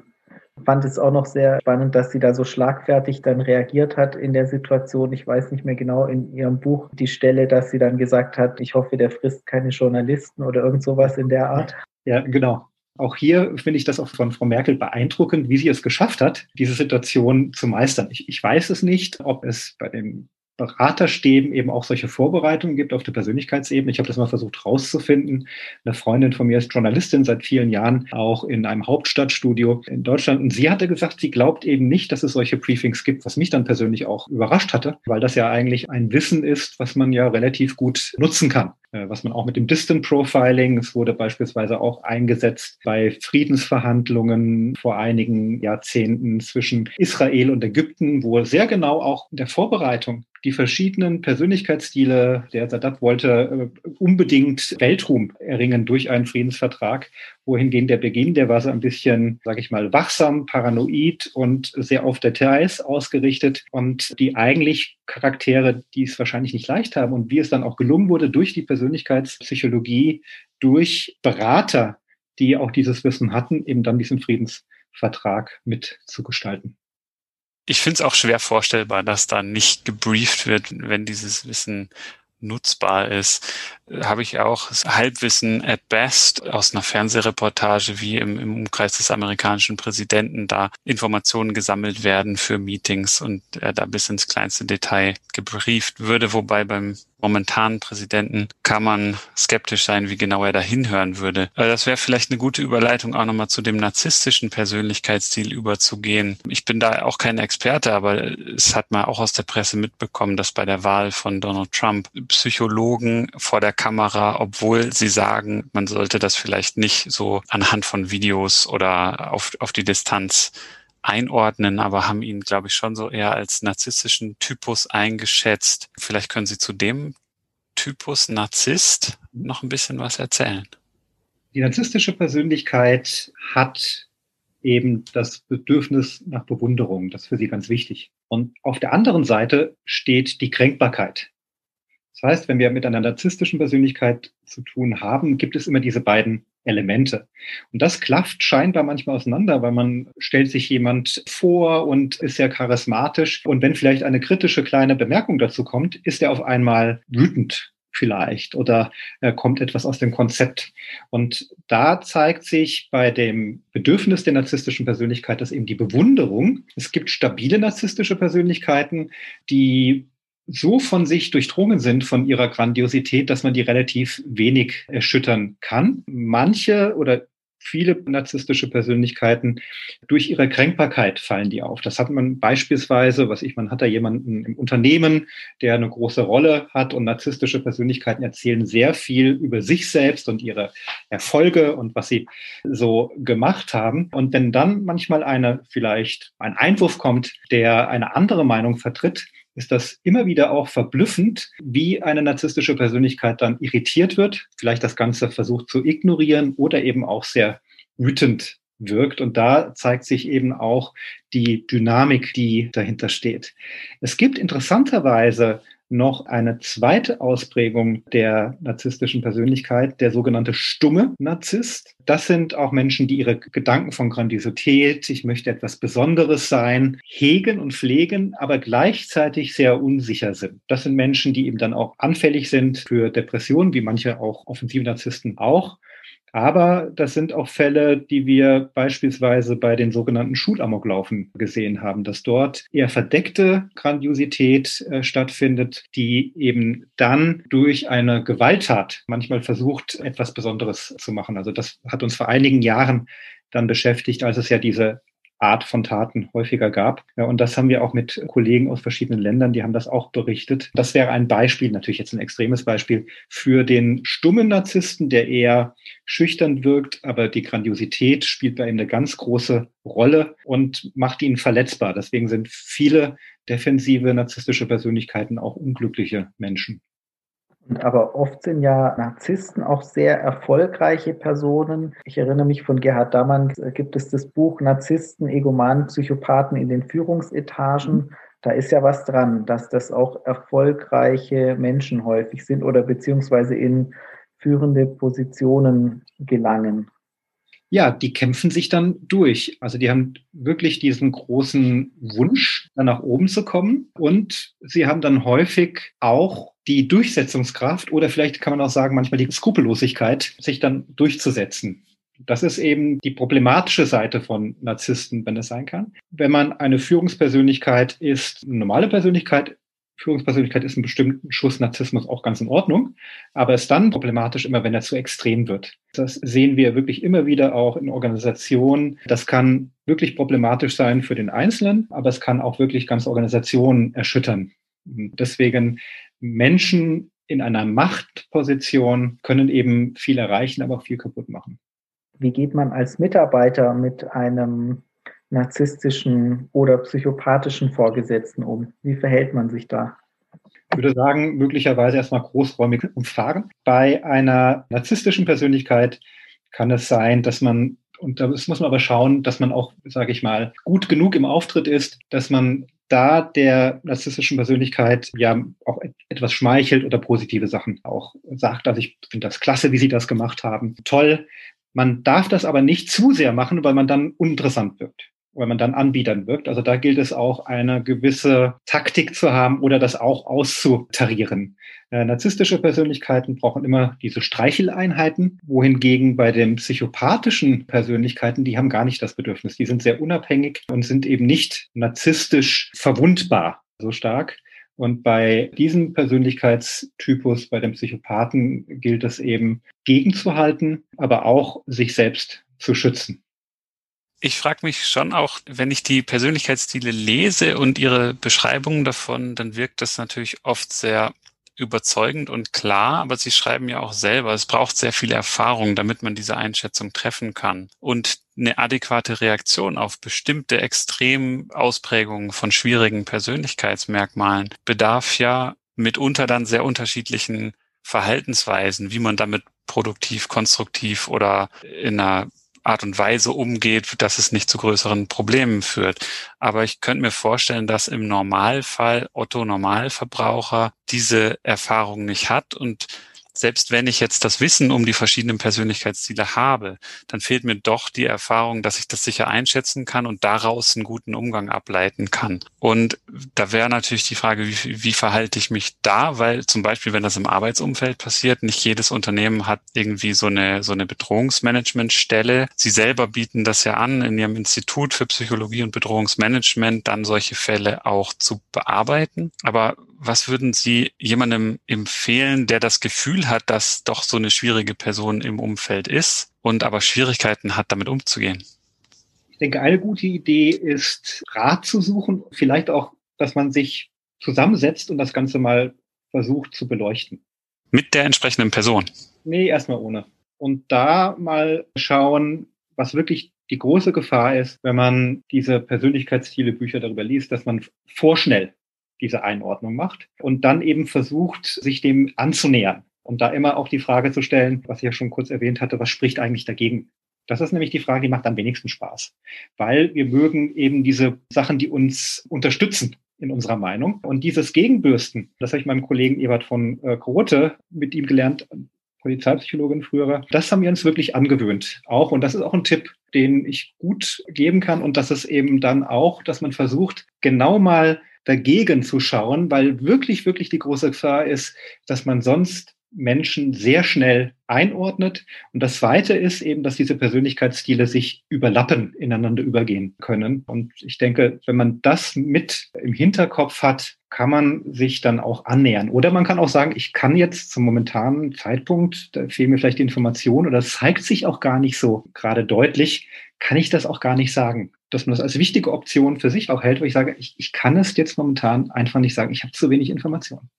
fand es auch noch sehr spannend, dass sie da so schlagfertig dann reagiert hat in der Situation. Ich weiß nicht mehr genau in ihrem Buch die Stelle, dass sie dann gesagt hat, ich hoffe, der frisst keine Journalisten oder irgend sowas in der Art. Ja, genau. Auch hier finde ich das auch von Frau Merkel beeindruckend, wie sie es geschafft hat, diese Situation zu meistern. Ich, ich weiß es nicht, ob es bei dem Beraterstäben eben auch solche Vorbereitungen gibt auf der Persönlichkeitsebene. Ich habe das mal versucht rauszufinden. Eine Freundin von mir ist Journalistin seit vielen Jahren, auch in einem Hauptstadtstudio in Deutschland. Und sie hatte gesagt, sie glaubt eben nicht, dass es solche Briefings gibt, was mich dann persönlich auch überrascht hatte, weil das ja eigentlich ein Wissen ist, was man ja relativ gut nutzen kann. Äh, was man auch mit dem Distant Profiling, es wurde beispielsweise auch eingesetzt bei Friedensverhandlungen vor einigen Jahrzehnten zwischen Israel und Ägypten, wo sehr genau auch in der Vorbereitung die verschiedenen Persönlichkeitsstile, der Sadat wollte äh, unbedingt Weltruhm erringen durch einen Friedensvertrag, wohingegen der Beginn, der war so ein bisschen, sage ich mal, wachsam, paranoid und sehr auf Details ausgerichtet und die eigentlich Charaktere, die es wahrscheinlich nicht leicht haben und wie es dann auch gelungen wurde durch die Persönlichkeitspsychologie, durch Berater, die auch dieses Wissen hatten, eben dann diesen Friedensvertrag mitzugestalten ich finde es auch schwer vorstellbar, dass da nicht gebrieft wird, wenn dieses Wissen nutzbar ist. Habe ich auch Halbwissen at best aus einer Fernsehreportage, wie im, im Umkreis des amerikanischen Präsidenten da Informationen gesammelt werden für Meetings und er da bis ins kleinste Detail gebrieft würde, wobei beim momentanen Präsidenten kann man skeptisch sein, wie genau er da hinhören würde. Aber das wäre vielleicht eine gute Überleitung, auch nochmal zu dem narzisstischen Persönlichkeitsstil überzugehen. Ich bin da auch kein Experte, aber es hat man auch aus der Presse mitbekommen, dass bei der Wahl von Donald Trump Psychologen vor der Kamera, obwohl sie sagen, man sollte das vielleicht nicht so anhand von Videos oder auf, auf die Distanz einordnen, aber haben ihn, glaube ich, schon so eher als narzisstischen Typus eingeschätzt. Vielleicht können Sie zu dem Typus Narzisst noch ein bisschen was erzählen. Die narzisstische Persönlichkeit hat eben das Bedürfnis nach Bewunderung. Das ist für sie ganz wichtig. Und auf der anderen Seite steht die Kränkbarkeit. Das heißt, wenn wir mit einer narzisstischen Persönlichkeit zu tun haben, gibt es immer diese beiden Elemente. Und das klafft scheinbar manchmal auseinander, weil man stellt sich jemand vor und ist sehr charismatisch. Und wenn vielleicht eine kritische kleine Bemerkung dazu kommt, ist er auf einmal wütend vielleicht oder äh, kommt etwas aus dem Konzept. Und da zeigt sich bei dem Bedürfnis der narzisstischen Persönlichkeit, dass eben die Bewunderung, es gibt stabile narzisstische Persönlichkeiten, die so von sich durchdrungen sind von ihrer Grandiosität, dass man die relativ wenig erschüttern kann. Manche oder viele narzisstische Persönlichkeiten durch ihre Kränkbarkeit fallen die auf. Das hat man beispielsweise, was ich, man hat da jemanden im Unternehmen, der eine große Rolle hat und narzisstische Persönlichkeiten erzählen sehr viel über sich selbst und ihre Erfolge und was sie so gemacht haben. Und wenn dann manchmal eine, vielleicht ein Einwurf kommt, der eine andere Meinung vertritt, ist das immer wieder auch verblüffend, wie eine narzisstische Persönlichkeit dann irritiert wird, vielleicht das Ganze versucht zu ignorieren oder eben auch sehr wütend wirkt. Und da zeigt sich eben auch die Dynamik, die dahinter steht. Es gibt interessanterweise noch eine zweite Ausprägung der narzisstischen Persönlichkeit, der sogenannte stumme Narzisst. Das sind auch Menschen, die ihre Gedanken von Grandiosität, ich möchte etwas Besonderes sein, hegen und pflegen, aber gleichzeitig sehr unsicher sind. Das sind Menschen, die eben dann auch anfällig sind für Depressionen, wie manche auch offensive Narzissten auch. Aber das sind auch Fälle, die wir beispielsweise bei den sogenannten Schulamoklaufen gesehen haben, dass dort eher verdeckte Grandiosität äh, stattfindet, die eben dann durch eine Gewalttat manchmal versucht, etwas Besonderes zu machen. Also das hat uns vor einigen Jahren dann beschäftigt, als es ja diese Art von Taten häufiger gab. Ja, und das haben wir auch mit Kollegen aus verschiedenen Ländern, die haben das auch berichtet. Das wäre ein Beispiel, natürlich jetzt ein extremes Beispiel, für den stummen Narzissten, der eher schüchtern wirkt, aber die Grandiosität spielt bei ihm eine ganz große Rolle und macht ihn verletzbar. Deswegen sind viele defensive narzisstische Persönlichkeiten auch unglückliche Menschen. Aber oft sind ja Narzissten auch sehr erfolgreiche Personen. Ich erinnere mich von Gerhard Dammann, äh, gibt es das Buch Narzissten, Egomanen, Psychopathen in den Führungsetagen. Mhm. Da ist ja was dran, dass das auch erfolgreiche Menschen häufig sind oder beziehungsweise in führende Positionen gelangen. Ja, die kämpfen sich dann durch. Also die haben wirklich diesen großen Wunsch, da nach oben zu kommen. Und sie haben dann häufig auch die Durchsetzungskraft oder vielleicht kann man auch sagen, manchmal die Skrupellosigkeit, sich dann durchzusetzen. Das ist eben die problematische Seite von Narzissten, wenn es sein kann. Wenn man eine Führungspersönlichkeit ist, eine normale Persönlichkeit, Führungspersönlichkeit ist ein bestimmten Schuss Narzissmus auch ganz in Ordnung, aber es ist dann problematisch immer, wenn er zu extrem wird. Das sehen wir wirklich immer wieder auch in Organisationen. Das kann wirklich problematisch sein für den Einzelnen, aber es kann auch wirklich ganze Organisationen erschüttern. Deswegen Menschen in einer Machtposition können eben viel erreichen, aber auch viel kaputt machen. Wie geht man als Mitarbeiter mit einem narzisstischen oder psychopathischen Vorgesetzten um? Wie verhält man sich da? Ich würde sagen, möglicherweise erstmal großräumig umfahren. Bei einer narzisstischen Persönlichkeit kann es sein, dass man, und da muss man aber schauen, dass man auch, sage ich mal, gut genug im Auftritt ist, dass man da der narzisstischen Persönlichkeit ja auch etwas schmeichelt oder positive Sachen auch sagt. Also ich finde das klasse, wie Sie das gemacht haben. Toll. Man darf das aber nicht zu sehr machen, weil man dann uninteressant wirkt weil man dann Anbietern wirkt. Also da gilt es auch, eine gewisse Taktik zu haben oder das auch auszutarieren. Äh, narzisstische Persönlichkeiten brauchen immer diese Streicheleinheiten, wohingegen bei den psychopathischen Persönlichkeiten, die haben gar nicht das Bedürfnis. Die sind sehr unabhängig und sind eben nicht narzisstisch verwundbar so stark. Und bei diesem Persönlichkeitstypus, bei dem Psychopathen, gilt es eben gegenzuhalten, aber auch sich selbst zu schützen. Ich frage mich schon auch, wenn ich die Persönlichkeitsstile lese und ihre Beschreibungen davon, dann wirkt das natürlich oft sehr überzeugend und klar, aber Sie schreiben ja auch selber, es braucht sehr viel Erfahrung, damit man diese Einschätzung treffen kann. Und eine adäquate Reaktion auf bestimmte Extremausprägungen von schwierigen Persönlichkeitsmerkmalen bedarf ja mitunter dann sehr unterschiedlichen Verhaltensweisen, wie man damit produktiv, konstruktiv oder in einer Art und Weise umgeht, dass es nicht zu größeren Problemen führt. Aber ich könnte mir vorstellen, dass im Normalfall Otto Normalverbraucher diese Erfahrung nicht hat und selbst wenn ich jetzt das Wissen um die verschiedenen Persönlichkeitsziele habe, dann fehlt mir doch die Erfahrung, dass ich das sicher einschätzen kann und daraus einen guten Umgang ableiten kann. Und da wäre natürlich die Frage, wie, wie verhalte ich mich da? Weil zum Beispiel, wenn das im Arbeitsumfeld passiert, nicht jedes Unternehmen hat irgendwie so eine, so eine Bedrohungsmanagementstelle. Sie selber bieten das ja an, in ihrem Institut für Psychologie und Bedrohungsmanagement dann solche Fälle auch zu bearbeiten. Aber was würden Sie jemandem empfehlen, der das Gefühl hat, dass doch so eine schwierige Person im Umfeld ist und aber Schwierigkeiten hat, damit umzugehen? Ich denke, eine gute Idee ist, Rat zu suchen, vielleicht auch, dass man sich zusammensetzt und das Ganze mal versucht zu beleuchten. Mit der entsprechenden Person? Nee, erstmal ohne. Und da mal schauen, was wirklich die große Gefahr ist, wenn man diese Persönlichkeitsstile Bücher darüber liest, dass man vorschnell diese Einordnung macht und dann eben versucht, sich dem anzunähern. Und da immer auch die Frage zu stellen, was ich ja schon kurz erwähnt hatte, was spricht eigentlich dagegen? Das ist nämlich die Frage, die macht am wenigsten Spaß. Weil wir mögen eben diese Sachen, die uns unterstützen in unserer Meinung. Und dieses Gegenbürsten, das habe ich meinem Kollegen Ebert von äh, Grote mit ihm gelernt, Polizeipsychologin früher, das haben wir uns wirklich angewöhnt. Auch, und das ist auch ein Tipp, den ich gut geben kann. Und das ist eben dann auch, dass man versucht, genau mal dagegen zu schauen, weil wirklich, wirklich die große Gefahr ist, dass man sonst Menschen sehr schnell einordnet. Und das Zweite ist eben, dass diese Persönlichkeitsstile sich überlappen, ineinander übergehen können. Und ich denke, wenn man das mit im Hinterkopf hat, kann man sich dann auch annähern. Oder man kann auch sagen, ich kann jetzt zum momentanen Zeitpunkt, da fehlen mir vielleicht die Informationen oder es zeigt sich auch gar nicht so gerade deutlich, kann ich das auch gar nicht sagen. Dass man das als wichtige Option für sich auch hält, weil ich sage, ich, ich kann es jetzt momentan einfach nicht sagen, ich habe zu wenig Informationen.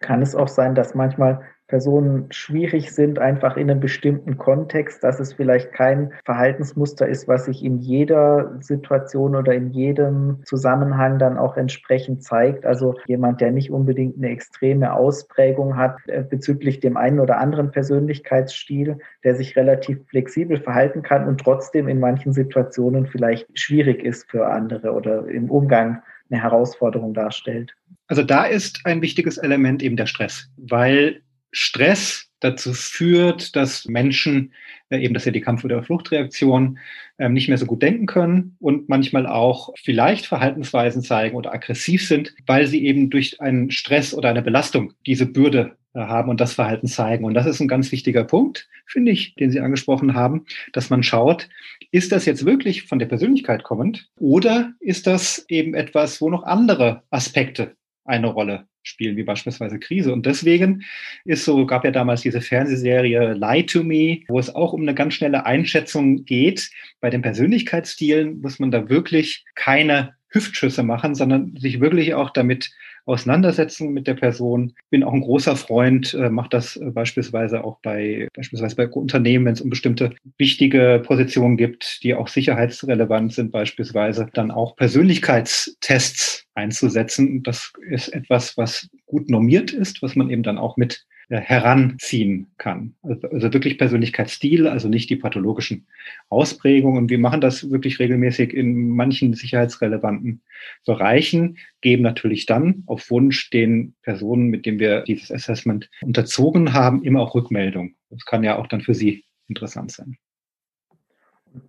Kann es auch sein, dass manchmal Personen schwierig sind, einfach in einem bestimmten Kontext, dass es vielleicht kein Verhaltensmuster ist, was sich in jeder Situation oder in jedem Zusammenhang dann auch entsprechend zeigt. Also jemand, der nicht unbedingt eine extreme Ausprägung hat äh, bezüglich dem einen oder anderen Persönlichkeitsstil, der sich relativ flexibel verhalten kann und trotzdem in manchen Situationen vielleicht schwierig ist für andere oder im Umgang eine Herausforderung darstellt. Also da ist ein wichtiges Element eben der Stress, weil Stress dazu führt, dass Menschen äh, eben, dass ja die Kampf- oder Fluchtreaktion ähm, nicht mehr so gut denken können und manchmal auch vielleicht Verhaltensweisen zeigen oder aggressiv sind, weil sie eben durch einen Stress oder eine Belastung diese Bürde haben und das Verhalten zeigen. Und das ist ein ganz wichtiger Punkt, finde ich, den Sie angesprochen haben, dass man schaut, ist das jetzt wirklich von der Persönlichkeit kommend oder ist das eben etwas, wo noch andere Aspekte eine Rolle spielen, wie beispielsweise Krise. Und deswegen ist so, gab ja damals diese Fernsehserie Lie to Me, wo es auch um eine ganz schnelle Einschätzung geht. Bei den Persönlichkeitsstilen muss man da wirklich keine Hüftschüsse machen, sondern sich wirklich auch damit auseinandersetzen mit der Person. Bin auch ein großer Freund, äh, mache das äh, beispielsweise auch bei beispielsweise bei Unternehmen, wenn es um bestimmte wichtige Positionen gibt, die auch sicherheitsrelevant sind, beispielsweise dann auch Persönlichkeitstests einzusetzen. Das ist etwas, was gut normiert ist, was man eben dann auch mit heranziehen kann. Also, also wirklich Persönlichkeitsstil, also nicht die pathologischen Ausprägungen. Und wir machen das wirklich regelmäßig in manchen sicherheitsrelevanten Bereichen, geben natürlich dann auf Wunsch den Personen, mit denen wir dieses Assessment unterzogen haben, immer auch Rückmeldung. Das kann ja auch dann für Sie interessant sein.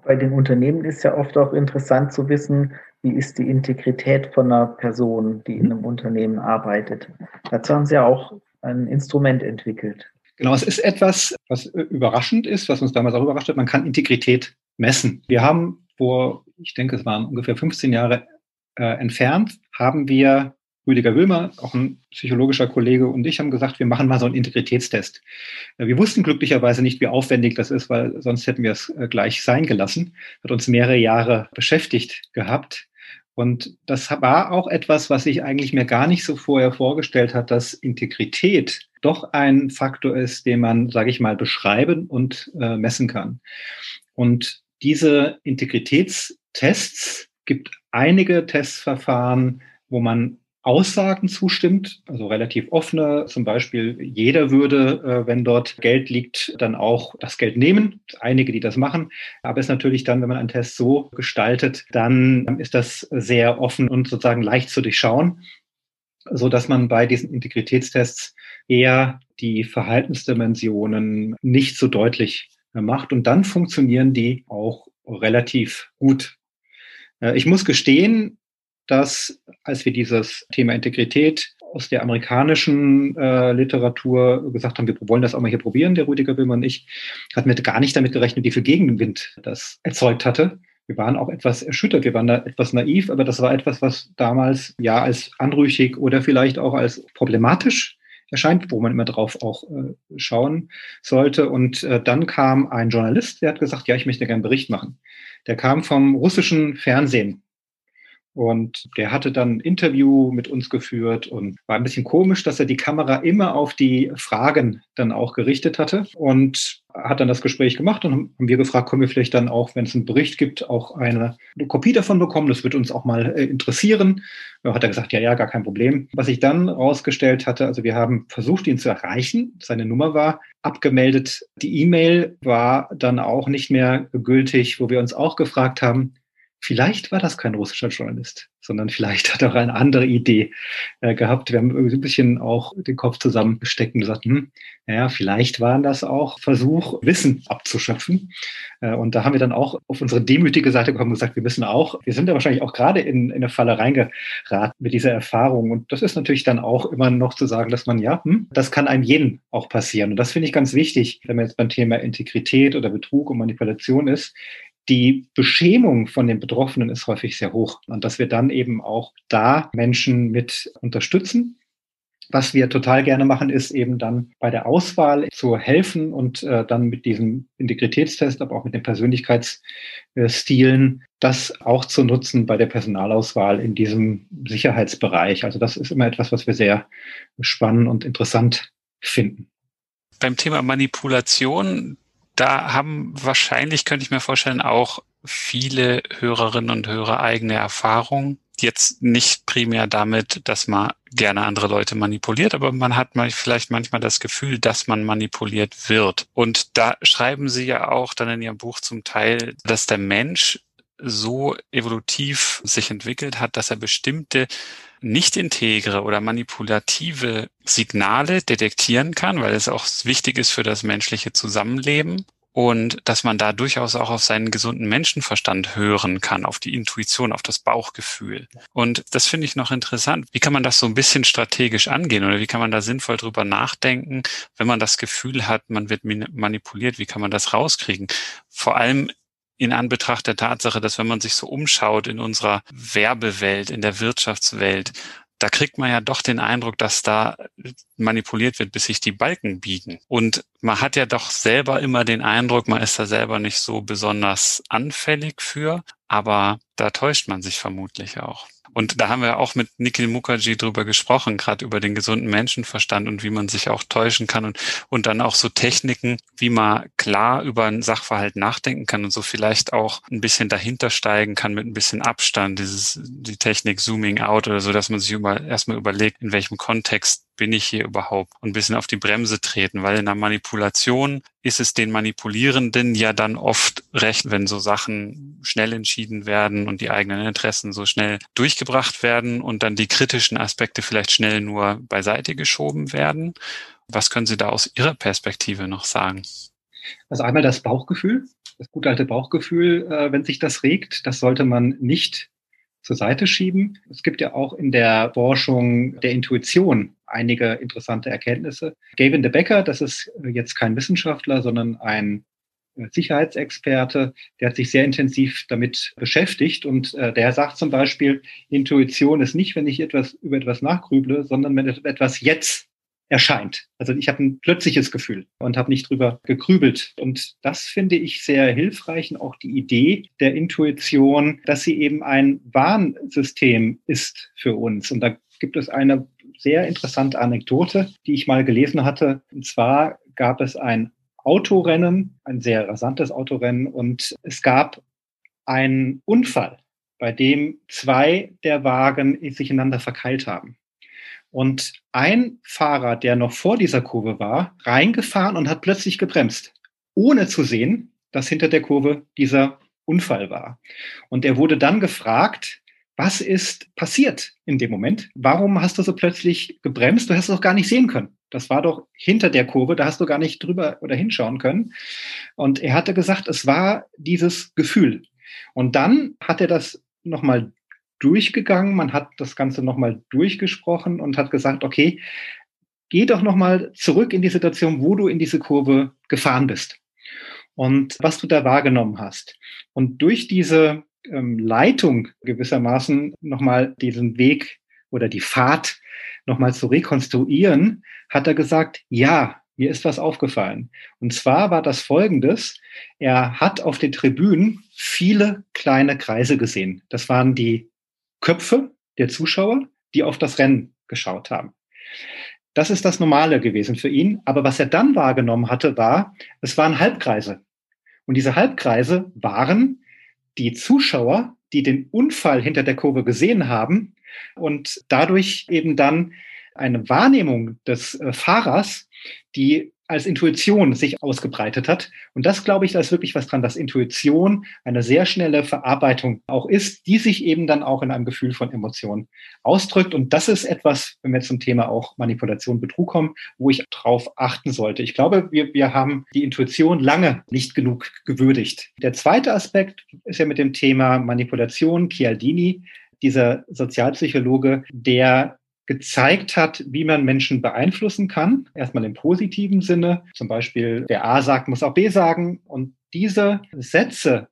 Bei den Unternehmen ist ja oft auch interessant zu wissen, wie ist die Integrität von einer Person, die in einem Unternehmen arbeitet. Dazu haben Sie ja auch ein Instrument entwickelt. Genau, es ist etwas, was überraschend ist, was uns damals auch überrascht hat. Man kann Integrität messen. Wir haben vor, ich denke, es waren ungefähr 15 Jahre äh, entfernt, haben wir Rüdiger Wilmer, auch ein psychologischer Kollege und ich haben gesagt, wir machen mal so einen Integritätstest. Äh, wir wussten glücklicherweise nicht, wie aufwendig das ist, weil sonst hätten wir es äh, gleich sein gelassen. Hat uns mehrere Jahre beschäftigt gehabt. Und das war auch etwas, was ich eigentlich mir gar nicht so vorher vorgestellt hat, dass Integrität doch ein Faktor ist, den man, sage ich mal, beschreiben und äh, messen kann. Und diese Integritätstests gibt einige Testverfahren, wo man Aussagen zustimmt, also relativ offene, zum Beispiel jeder würde, äh, wenn dort Geld liegt, dann auch das Geld nehmen. Einige, die das machen. Aber es ist natürlich dann, wenn man einen Test so gestaltet, dann ist das sehr offen und sozusagen leicht zu durchschauen, so dass man bei diesen Integritätstests eher die Verhaltensdimensionen nicht so deutlich macht. Und dann funktionieren die auch relativ gut. Äh, ich muss gestehen, dass als wir dieses Thema Integrität aus der amerikanischen äh, Literatur gesagt haben, wir wollen das auch mal hier probieren, der Rüdiger Wilmer und ich, hatten wir gar nicht damit gerechnet, wie viel Gegenwind das erzeugt hatte. Wir waren auch etwas erschüttert, wir waren da etwas naiv, aber das war etwas, was damals ja als anrüchig oder vielleicht auch als problematisch erscheint, wo man immer drauf auch äh, schauen sollte. Und äh, dann kam ein Journalist, der hat gesagt, ja, ich möchte gerne einen Bericht machen. Der kam vom russischen Fernsehen und der hatte dann ein Interview mit uns geführt und war ein bisschen komisch, dass er die Kamera immer auf die Fragen dann auch gerichtet hatte und hat dann das Gespräch gemacht und haben wir gefragt, können wir vielleicht dann auch, wenn es einen Bericht gibt, auch eine, Kopie davon bekommen? Das wird uns auch mal äh, interessieren. Da hat er gesagt, ja, ja, gar kein Problem. Was ich dann rausgestellt hatte, also wir haben versucht, ihn zu erreichen. Seine Nummer war abgemeldet. Die E-Mail war dann auch nicht mehr gültig, wo wir uns auch gefragt haben, Vielleicht war das kein russischer Journalist, sondern vielleicht hat er auch eine andere Idee äh, gehabt. Wir haben irgendwie ein bisschen auch den Kopf zusammengesteckt und gesagt, hm, naja, vielleicht waren das auch Versuch, Wissen abzuschöpfen. Äh, und da haben wir dann auch auf unsere demütige Seite gekommen und gesagt, wir wissen auch, wir sind da wahrscheinlich auch gerade in, in eine Falle reingeraten mit dieser Erfahrung. Und das ist natürlich dann auch immer noch zu sagen, dass man, ja, hm, das kann einem jeden auch passieren. Und das finde ich ganz wichtig, wenn man jetzt beim Thema Integrität oder Betrug und Manipulation ist, die Beschämung von den Betroffenen ist häufig sehr hoch und dass wir dann eben auch da Menschen mit unterstützen. Was wir total gerne machen, ist eben dann bei der Auswahl zu helfen und äh, dann mit diesem Integritätstest, aber auch mit den Persönlichkeitsstilen, das auch zu nutzen bei der Personalauswahl in diesem Sicherheitsbereich. Also das ist immer etwas, was wir sehr spannend und interessant finden. Beim Thema Manipulation, da haben wahrscheinlich, könnte ich mir vorstellen, auch viele Hörerinnen und Hörer eigene Erfahrungen. Jetzt nicht primär damit, dass man gerne andere Leute manipuliert, aber man hat vielleicht manchmal das Gefühl, dass man manipuliert wird. Und da schreiben Sie ja auch dann in Ihrem Buch zum Teil, dass der Mensch so evolutiv sich entwickelt hat, dass er bestimmte nicht integre oder manipulative Signale detektieren kann, weil es auch wichtig ist für das menschliche Zusammenleben und dass man da durchaus auch auf seinen gesunden Menschenverstand hören kann, auf die Intuition, auf das Bauchgefühl. Und das finde ich noch interessant. Wie kann man das so ein bisschen strategisch angehen oder wie kann man da sinnvoll drüber nachdenken, wenn man das Gefühl hat, man wird manipuliert? Wie kann man das rauskriegen? Vor allem in Anbetracht der Tatsache, dass wenn man sich so umschaut in unserer Werbewelt, in der Wirtschaftswelt, da kriegt man ja doch den Eindruck, dass da manipuliert wird, bis sich die Balken biegen. Und man hat ja doch selber immer den Eindruck, man ist da selber nicht so besonders anfällig für, aber da täuscht man sich vermutlich auch. Und da haben wir auch mit Nikhil Mukherjee drüber gesprochen, gerade über den gesunden Menschenverstand und wie man sich auch täuschen kann und, und dann auch so Techniken, wie man klar über ein Sachverhalt nachdenken kann und so vielleicht auch ein bisschen dahinter steigen kann mit ein bisschen Abstand, dieses, die Technik Zooming Out oder so, dass man sich über, erstmal überlegt, in welchem Kontext bin ich hier überhaupt und ein bisschen auf die Bremse treten, weil in der Manipulation ist es den Manipulierenden ja dann oft recht, wenn so Sachen schnell entschieden werden und die eigenen Interessen so schnell durchgebracht werden und dann die kritischen Aspekte vielleicht schnell nur beiseite geschoben werden. Was können Sie da aus Ihrer Perspektive noch sagen? Also einmal das Bauchgefühl, das gute alte Bauchgefühl, äh, wenn sich das regt, das sollte man nicht zur Seite schieben. Es gibt ja auch in der Forschung der Intuition einige interessante Erkenntnisse. Gavin de Becker, das ist jetzt kein Wissenschaftler, sondern ein äh, Sicherheitsexperte, der hat sich sehr intensiv damit beschäftigt und äh, der sagt zum Beispiel, Intuition ist nicht, wenn ich etwas über etwas nachgrüble, sondern wenn etwas jetzt erscheint. Also ich habe ein plötzliches Gefühl und habe nicht drüber gegrübelt. Und das finde ich sehr hilfreich und auch die Idee der Intuition, dass sie eben ein Warnsystem ist für uns. Und da gibt es eine sehr interessante Anekdote, die ich mal gelesen hatte. Und zwar gab es ein Autorennen, ein sehr rasantes Autorennen und es gab einen Unfall, bei dem zwei der Wagen sich ineinander verkeilt haben. Und ein Fahrer, der noch vor dieser Kurve war, reingefahren und hat plötzlich gebremst, ohne zu sehen, dass hinter der Kurve dieser Unfall war. Und er wurde dann gefragt, was ist passiert in dem Moment? Warum hast du so plötzlich gebremst? Du hast es doch gar nicht sehen können. Das war doch hinter der Kurve, da hast du gar nicht drüber oder hinschauen können. Und er hatte gesagt, es war dieses Gefühl. Und dann hat er das nochmal durchgegangen, man hat das Ganze nochmal durchgesprochen und hat gesagt, okay, geh doch nochmal zurück in die Situation, wo du in diese Kurve gefahren bist und was du da wahrgenommen hast. Und durch diese ähm, Leitung gewissermaßen nochmal diesen Weg oder die Fahrt nochmal zu rekonstruieren, hat er gesagt, ja, mir ist was aufgefallen. Und zwar war das folgendes. Er hat auf den Tribünen viele kleine Kreise gesehen. Das waren die Köpfe der Zuschauer, die auf das Rennen geschaut haben. Das ist das Normale gewesen für ihn. Aber was er dann wahrgenommen hatte, war, es waren Halbkreise. Und diese Halbkreise waren die Zuschauer, die den Unfall hinter der Kurve gesehen haben und dadurch eben dann eine Wahrnehmung des äh, Fahrers, die als Intuition sich ausgebreitet hat. Und das glaube ich, da ist wirklich was dran, dass Intuition eine sehr schnelle Verarbeitung auch ist, die sich eben dann auch in einem Gefühl von Emotion ausdrückt. Und das ist etwas, wenn wir zum Thema auch Manipulation, Betrug kommen, wo ich drauf achten sollte. Ich glaube, wir, wir haben die Intuition lange nicht genug gewürdigt. Der zweite Aspekt ist ja mit dem Thema Manipulation, Chialdini, dieser Sozialpsychologe, der gezeigt hat, wie man Menschen beeinflussen kann. Erstmal im positiven Sinne. Zum Beispiel, wer A sagt, muss auch B sagen. Und diese Sätze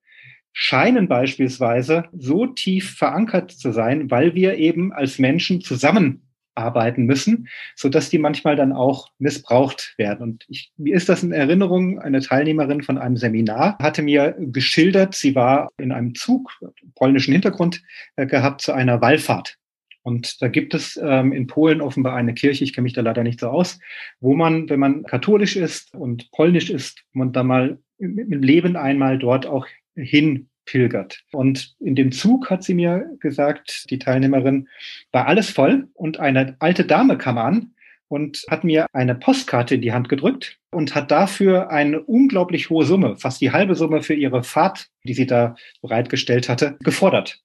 scheinen beispielsweise so tief verankert zu sein, weil wir eben als Menschen zusammenarbeiten müssen, so dass die manchmal dann auch missbraucht werden. Und ich, mir ist das in Erinnerung, eine Teilnehmerin von einem Seminar hatte mir geschildert, sie war in einem Zug, polnischen Hintergrund äh, gehabt, zu einer Wallfahrt. Und da gibt es ähm, in Polen offenbar eine Kirche, ich kenne mich da leider nicht so aus, wo man, wenn man katholisch ist und polnisch ist, man da mal im Leben einmal dort auch hinpilgert. Und in dem Zug hat sie mir gesagt, die Teilnehmerin, war alles voll und eine alte Dame kam an und hat mir eine Postkarte in die Hand gedrückt und hat dafür eine unglaublich hohe Summe, fast die halbe Summe für ihre Fahrt, die sie da bereitgestellt hatte, gefordert.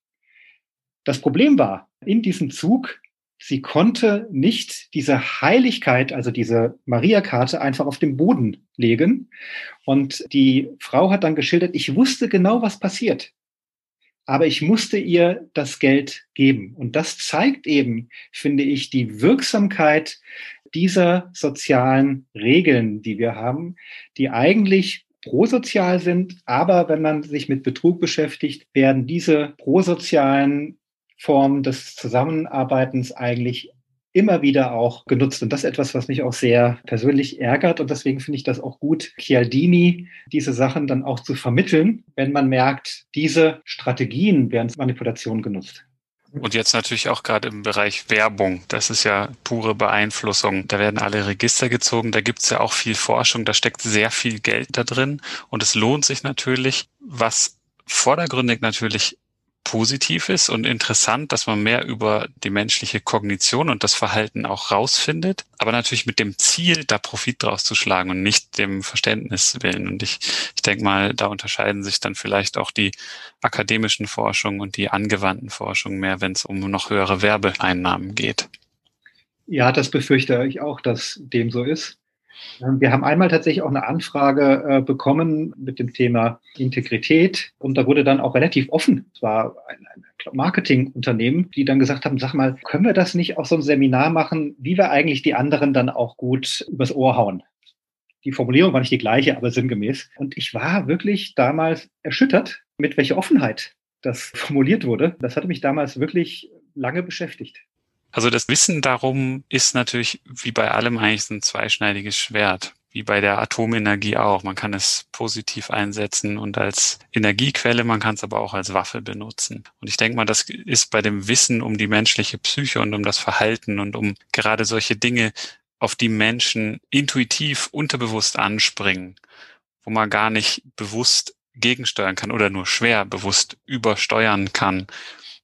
Das Problem war, in diesem Zug sie konnte nicht diese Heiligkeit, also diese Maria-Karte einfach auf den Boden legen. Und die Frau hat dann geschildert, ich wusste genau, was passiert. Aber ich musste ihr das Geld geben. Und das zeigt eben, finde ich, die Wirksamkeit dieser sozialen Regeln, die wir haben, die eigentlich prosozial sind, aber wenn man sich mit Betrug beschäftigt, werden diese prosozialen Formen des Zusammenarbeitens eigentlich immer wieder auch genutzt. Und das ist etwas, was mich auch sehr persönlich ärgert. Und deswegen finde ich das auch gut, Chialdini diese Sachen dann auch zu vermitteln, wenn man merkt, diese Strategien werden Manipulation genutzt. Und jetzt natürlich auch gerade im Bereich Werbung. Das ist ja pure Beeinflussung. Da werden alle Register gezogen. Da gibt es ja auch viel Forschung. Da steckt sehr viel Geld da drin. Und es lohnt sich natürlich, was vordergründig natürlich positiv ist und interessant, dass man mehr über die menschliche Kognition und das Verhalten auch rausfindet, aber natürlich mit dem Ziel, da Profit draus zu schlagen und nicht dem Verständnis willen. Und ich, ich denke mal, da unterscheiden sich dann vielleicht auch die akademischen Forschungen und die angewandten Forschungen mehr, wenn es um noch höhere Werbeeinnahmen geht. Ja, das befürchte ich auch, dass dem so ist. Ähm, wir haben einmal tatsächlich auch eine Anfrage äh, bekommen mit dem Thema Integrität und da wurde dann auch relativ offen. Es war ein, ein Marketingunternehmen, die dann gesagt haben, sag mal, können wir das nicht auf so einem Seminar machen, wie wir eigentlich die anderen dann auch gut übers Ohr hauen? Die Formulierung war nicht die gleiche, aber sinngemäß. Und ich war wirklich damals erschüttert, mit welcher Offenheit das formuliert wurde. Das hatte mich damals wirklich lange beschäftigt. Also das Wissen darum ist natürlich wie bei allem eigentlich ein zweischneidiges Schwert. Wie bei der Atomenergie auch. Man kann es positiv einsetzen und als Energiequelle, man kann es aber auch als Waffe benutzen. Und ich denke mal, das ist bei dem Wissen um die menschliche Psyche und um das Verhalten und um gerade solche Dinge, auf die Menschen intuitiv, unterbewusst anspringen, wo man gar nicht bewusst gegensteuern kann oder nur schwer bewusst übersteuern kann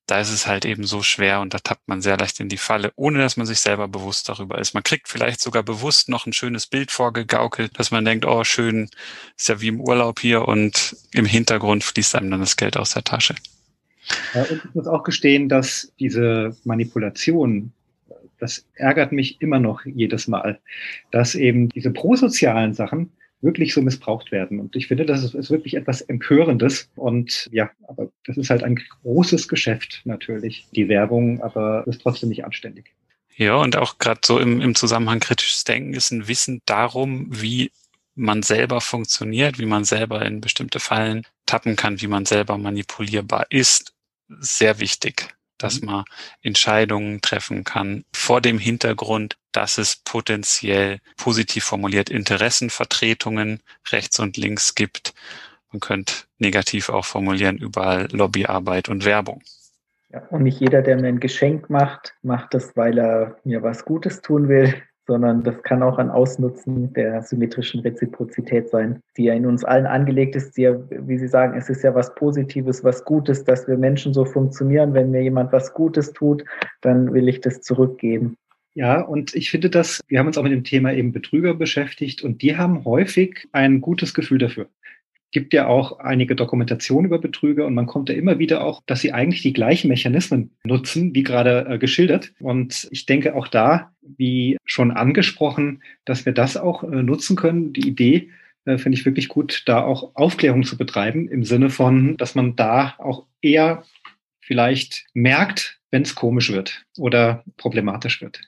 da ist es halt eben so schwer und da tappt man sehr leicht in die Falle, ohne dass man sich selber bewusst darüber ist. Man kriegt vielleicht sogar bewusst noch ein schönes Bild vorgegaukelt, dass man denkt, oh schön, ist ja wie im Urlaub hier und im Hintergrund fließt einem dann das Geld aus der Tasche. Ja, und ich muss auch gestehen, dass diese Manipulation, das ärgert mich immer noch jedes Mal, dass eben diese prosozialen Sachen wirklich so missbraucht werden. Und ich finde, das ist, wirklich etwas Empörendes. Und ja, aber das ist halt ein großes Geschäft natürlich, die Werbung, aber ist trotzdem nicht anständig. Ja, und auch gerade so im, im Zusammenhang kritisches Denken ist ein Wissen darum, wie man selber funktioniert, wie man selber in bestimmte Fallen tappen kann, wie man selber manipulierbar ist, sehr wichtig dass mhm. man Entscheidungen treffen kann vor dem Hintergrund, dass es potenziell positiv formuliert Interessenvertretungen rechts und links gibt. Man könnte negativ auch formulieren überall Lobbyarbeit und Werbung. Ja, und nicht jeder, der mir ein Geschenk macht, macht das, weil er mir was Gutes tun will, sondern das kann auch ein Ausnutzen der symmetrischen Reziprozität sein, die ja in uns allen angelegt ist, die ja, wie Sie sagen, es ist ja was Positives, was Gutes, dass wir Menschen so funktionieren. Wenn mir jemand was Gutes tut, dann will ich das zurückgeben. Ja, und ich finde das, wir haben uns auch mit dem Thema eben Betrüger beschäftigt und die haben häufig ein gutes Gefühl dafür gibt ja auch einige Dokumentationen über Betrüger und man kommt ja immer wieder auch, dass sie eigentlich die gleichen Mechanismen nutzen, wie gerade äh, geschildert. Und ich denke auch da, wie schon angesprochen, dass wir das auch äh, nutzen können. Die Idee äh, finde ich wirklich gut, da auch Aufklärung zu betreiben im Sinne von, dass man da auch eher vielleicht merkt, wenn es komisch wird oder problematisch wird.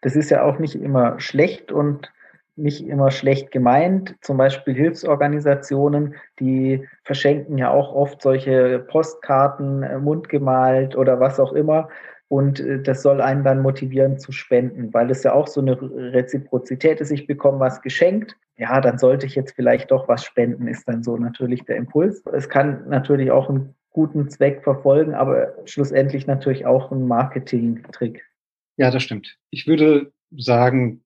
Das ist ja auch nicht immer schlecht und nicht immer schlecht gemeint. Zum Beispiel Hilfsorganisationen, die verschenken ja auch oft solche Postkarten, äh, mundgemalt oder was auch immer. Und äh, das soll einen dann motivieren zu spenden, weil es ja auch so eine Reziprozität ist. Ich bekomme was geschenkt. Ja, dann sollte ich jetzt vielleicht doch was spenden, ist dann so natürlich der Impuls. Es kann natürlich auch einen guten Zweck verfolgen, aber schlussendlich natürlich auch ein Marketing-Trick. Ja, das stimmt. Ich würde sagen,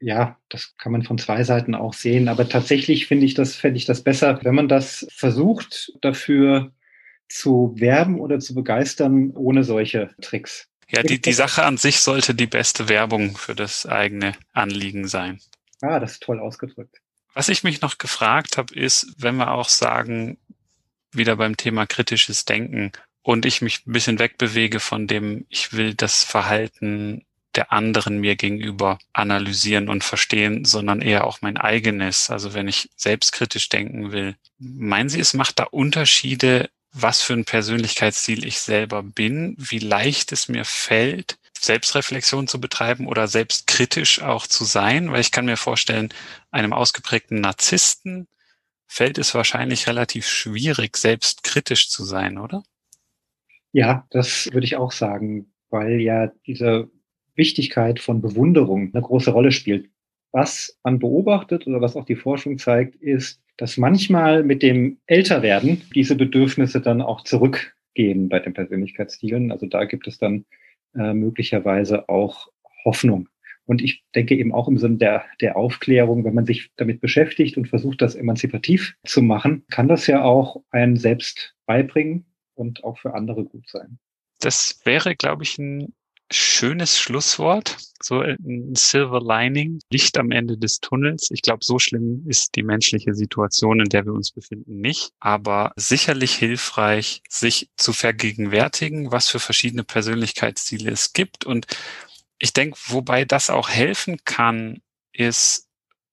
ja, das kann man von zwei Seiten auch sehen. Aber tatsächlich finde ich das, fände ich das besser, wenn man das versucht, dafür zu werben oder zu begeistern, ohne solche Tricks. Ja, die, die Sache an sich sollte die beste Werbung für das eigene Anliegen sein. Ah, das ist toll ausgedrückt. Was ich mich noch gefragt habe, ist, wenn wir auch sagen, wieder beim Thema kritisches Denken, und ich mich ein bisschen wegbewege von dem, ich will das Verhalten der anderen mir gegenüber analysieren und verstehen, sondern eher auch mein eigenes. Also wenn ich selbstkritisch denken will. Meinen Sie, es macht da Unterschiede, was für ein Persönlichkeitsstil ich selber bin, wie leicht es mir fällt, Selbstreflexion zu betreiben oder selbstkritisch auch zu sein, weil ich kann mir vorstellen, einem ausgeprägten Narzissten fällt es wahrscheinlich relativ schwierig, selbstkritisch zu sein, oder? Ja, das würde ich auch sagen, weil ja diese Wichtigkeit von Bewunderung eine große Rolle spielt. Was man beobachtet oder was auch die Forschung zeigt, ist, dass manchmal mit dem Älterwerden diese Bedürfnisse dann auch zurückgehen bei den Persönlichkeitsstilen. Also da gibt es dann äh, möglicherweise auch Hoffnung. Und ich denke eben auch im Sinne der, der Aufklärung, wenn man sich damit beschäftigt und versucht, das emanzipativ zu machen, kann das ja auch einen selbst beibringen und auch für andere gut sein. Das wäre, glaube ich, ein schönes Schlusswort, so ein Silver Lining, Licht am Ende des Tunnels. Ich glaube, so schlimm ist die menschliche Situation, in der wir uns befinden, nicht. Aber sicherlich hilfreich, sich zu vergegenwärtigen, was für verschiedene Persönlichkeitsziele es gibt. Und ich denke, wobei das auch helfen kann, ist,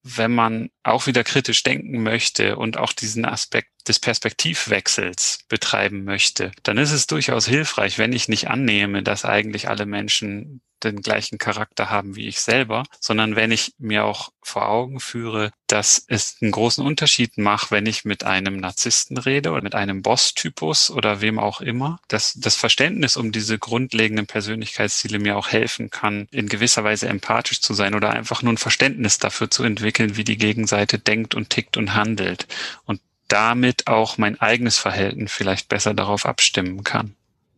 wenn man auch wieder kritisch denken möchte und auch diesen Aspekt des Perspektivwechsels betreiben möchte, dann ist es durchaus hilfreich, wenn ich nicht annehme, dass eigentlich alle Menschen den gleichen Charakter haben wie ich selber, sondern wenn ich mir auch vor Augen führe, dass es einen großen Unterschied macht, wenn ich mit einem Narzissten rede oder mit einem Boss-Typus oder wem auch immer, dass das Verständnis um diese grundlegenden Persönlichkeitsziele mir auch helfen kann, in gewisser Weise empathisch zu sein oder einfach nur ein Verständnis dafür zu entwickeln, wie die Gegenseite denkt und tickt und handelt und damit auch mein eigenes Verhalten vielleicht besser darauf abstimmen kann.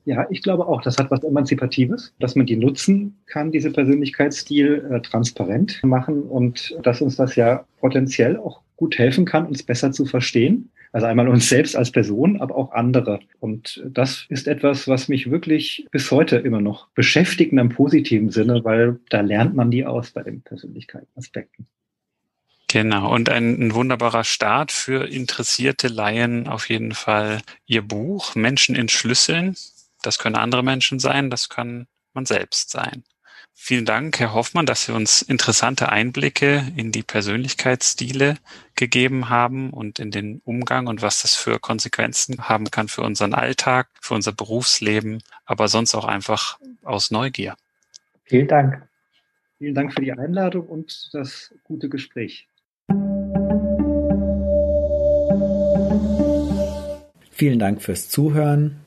Ja, ich glaube auch, das hat was Emanzipatives, dass man die nutzen kann, diese Persönlichkeitsstil äh, transparent machen und dass uns das ja potenziell auch gut helfen kann, uns besser zu verstehen. Also einmal uns selbst als Person, aber auch andere. Und das ist etwas, was mich wirklich bis heute immer noch beschäftigt in einem positiven Sinne, weil da lernt man die aus bei den Persönlichkeitsaspekten. Genau, und ein, ein, wunderbarer Start für interessierte Laien auf jeden Fall Ihr Buch Menschen in Schlüsseln das können andere Menschen sein, das kann man selbst sein. Vielen Dank, Herr Hoffmann, dass Sie uns interessante Einblicke in die Persönlichkeitsstile gegeben haben und in den Umgang und was das für Konsequenzen haben kann für unseren Alltag, für unser Berufsleben, aber sonst auch einfach aus Neugier. Vielen Dank. Vielen Dank für die Einladung und das gute Gespräch. Vielen Dank fürs Zuhören.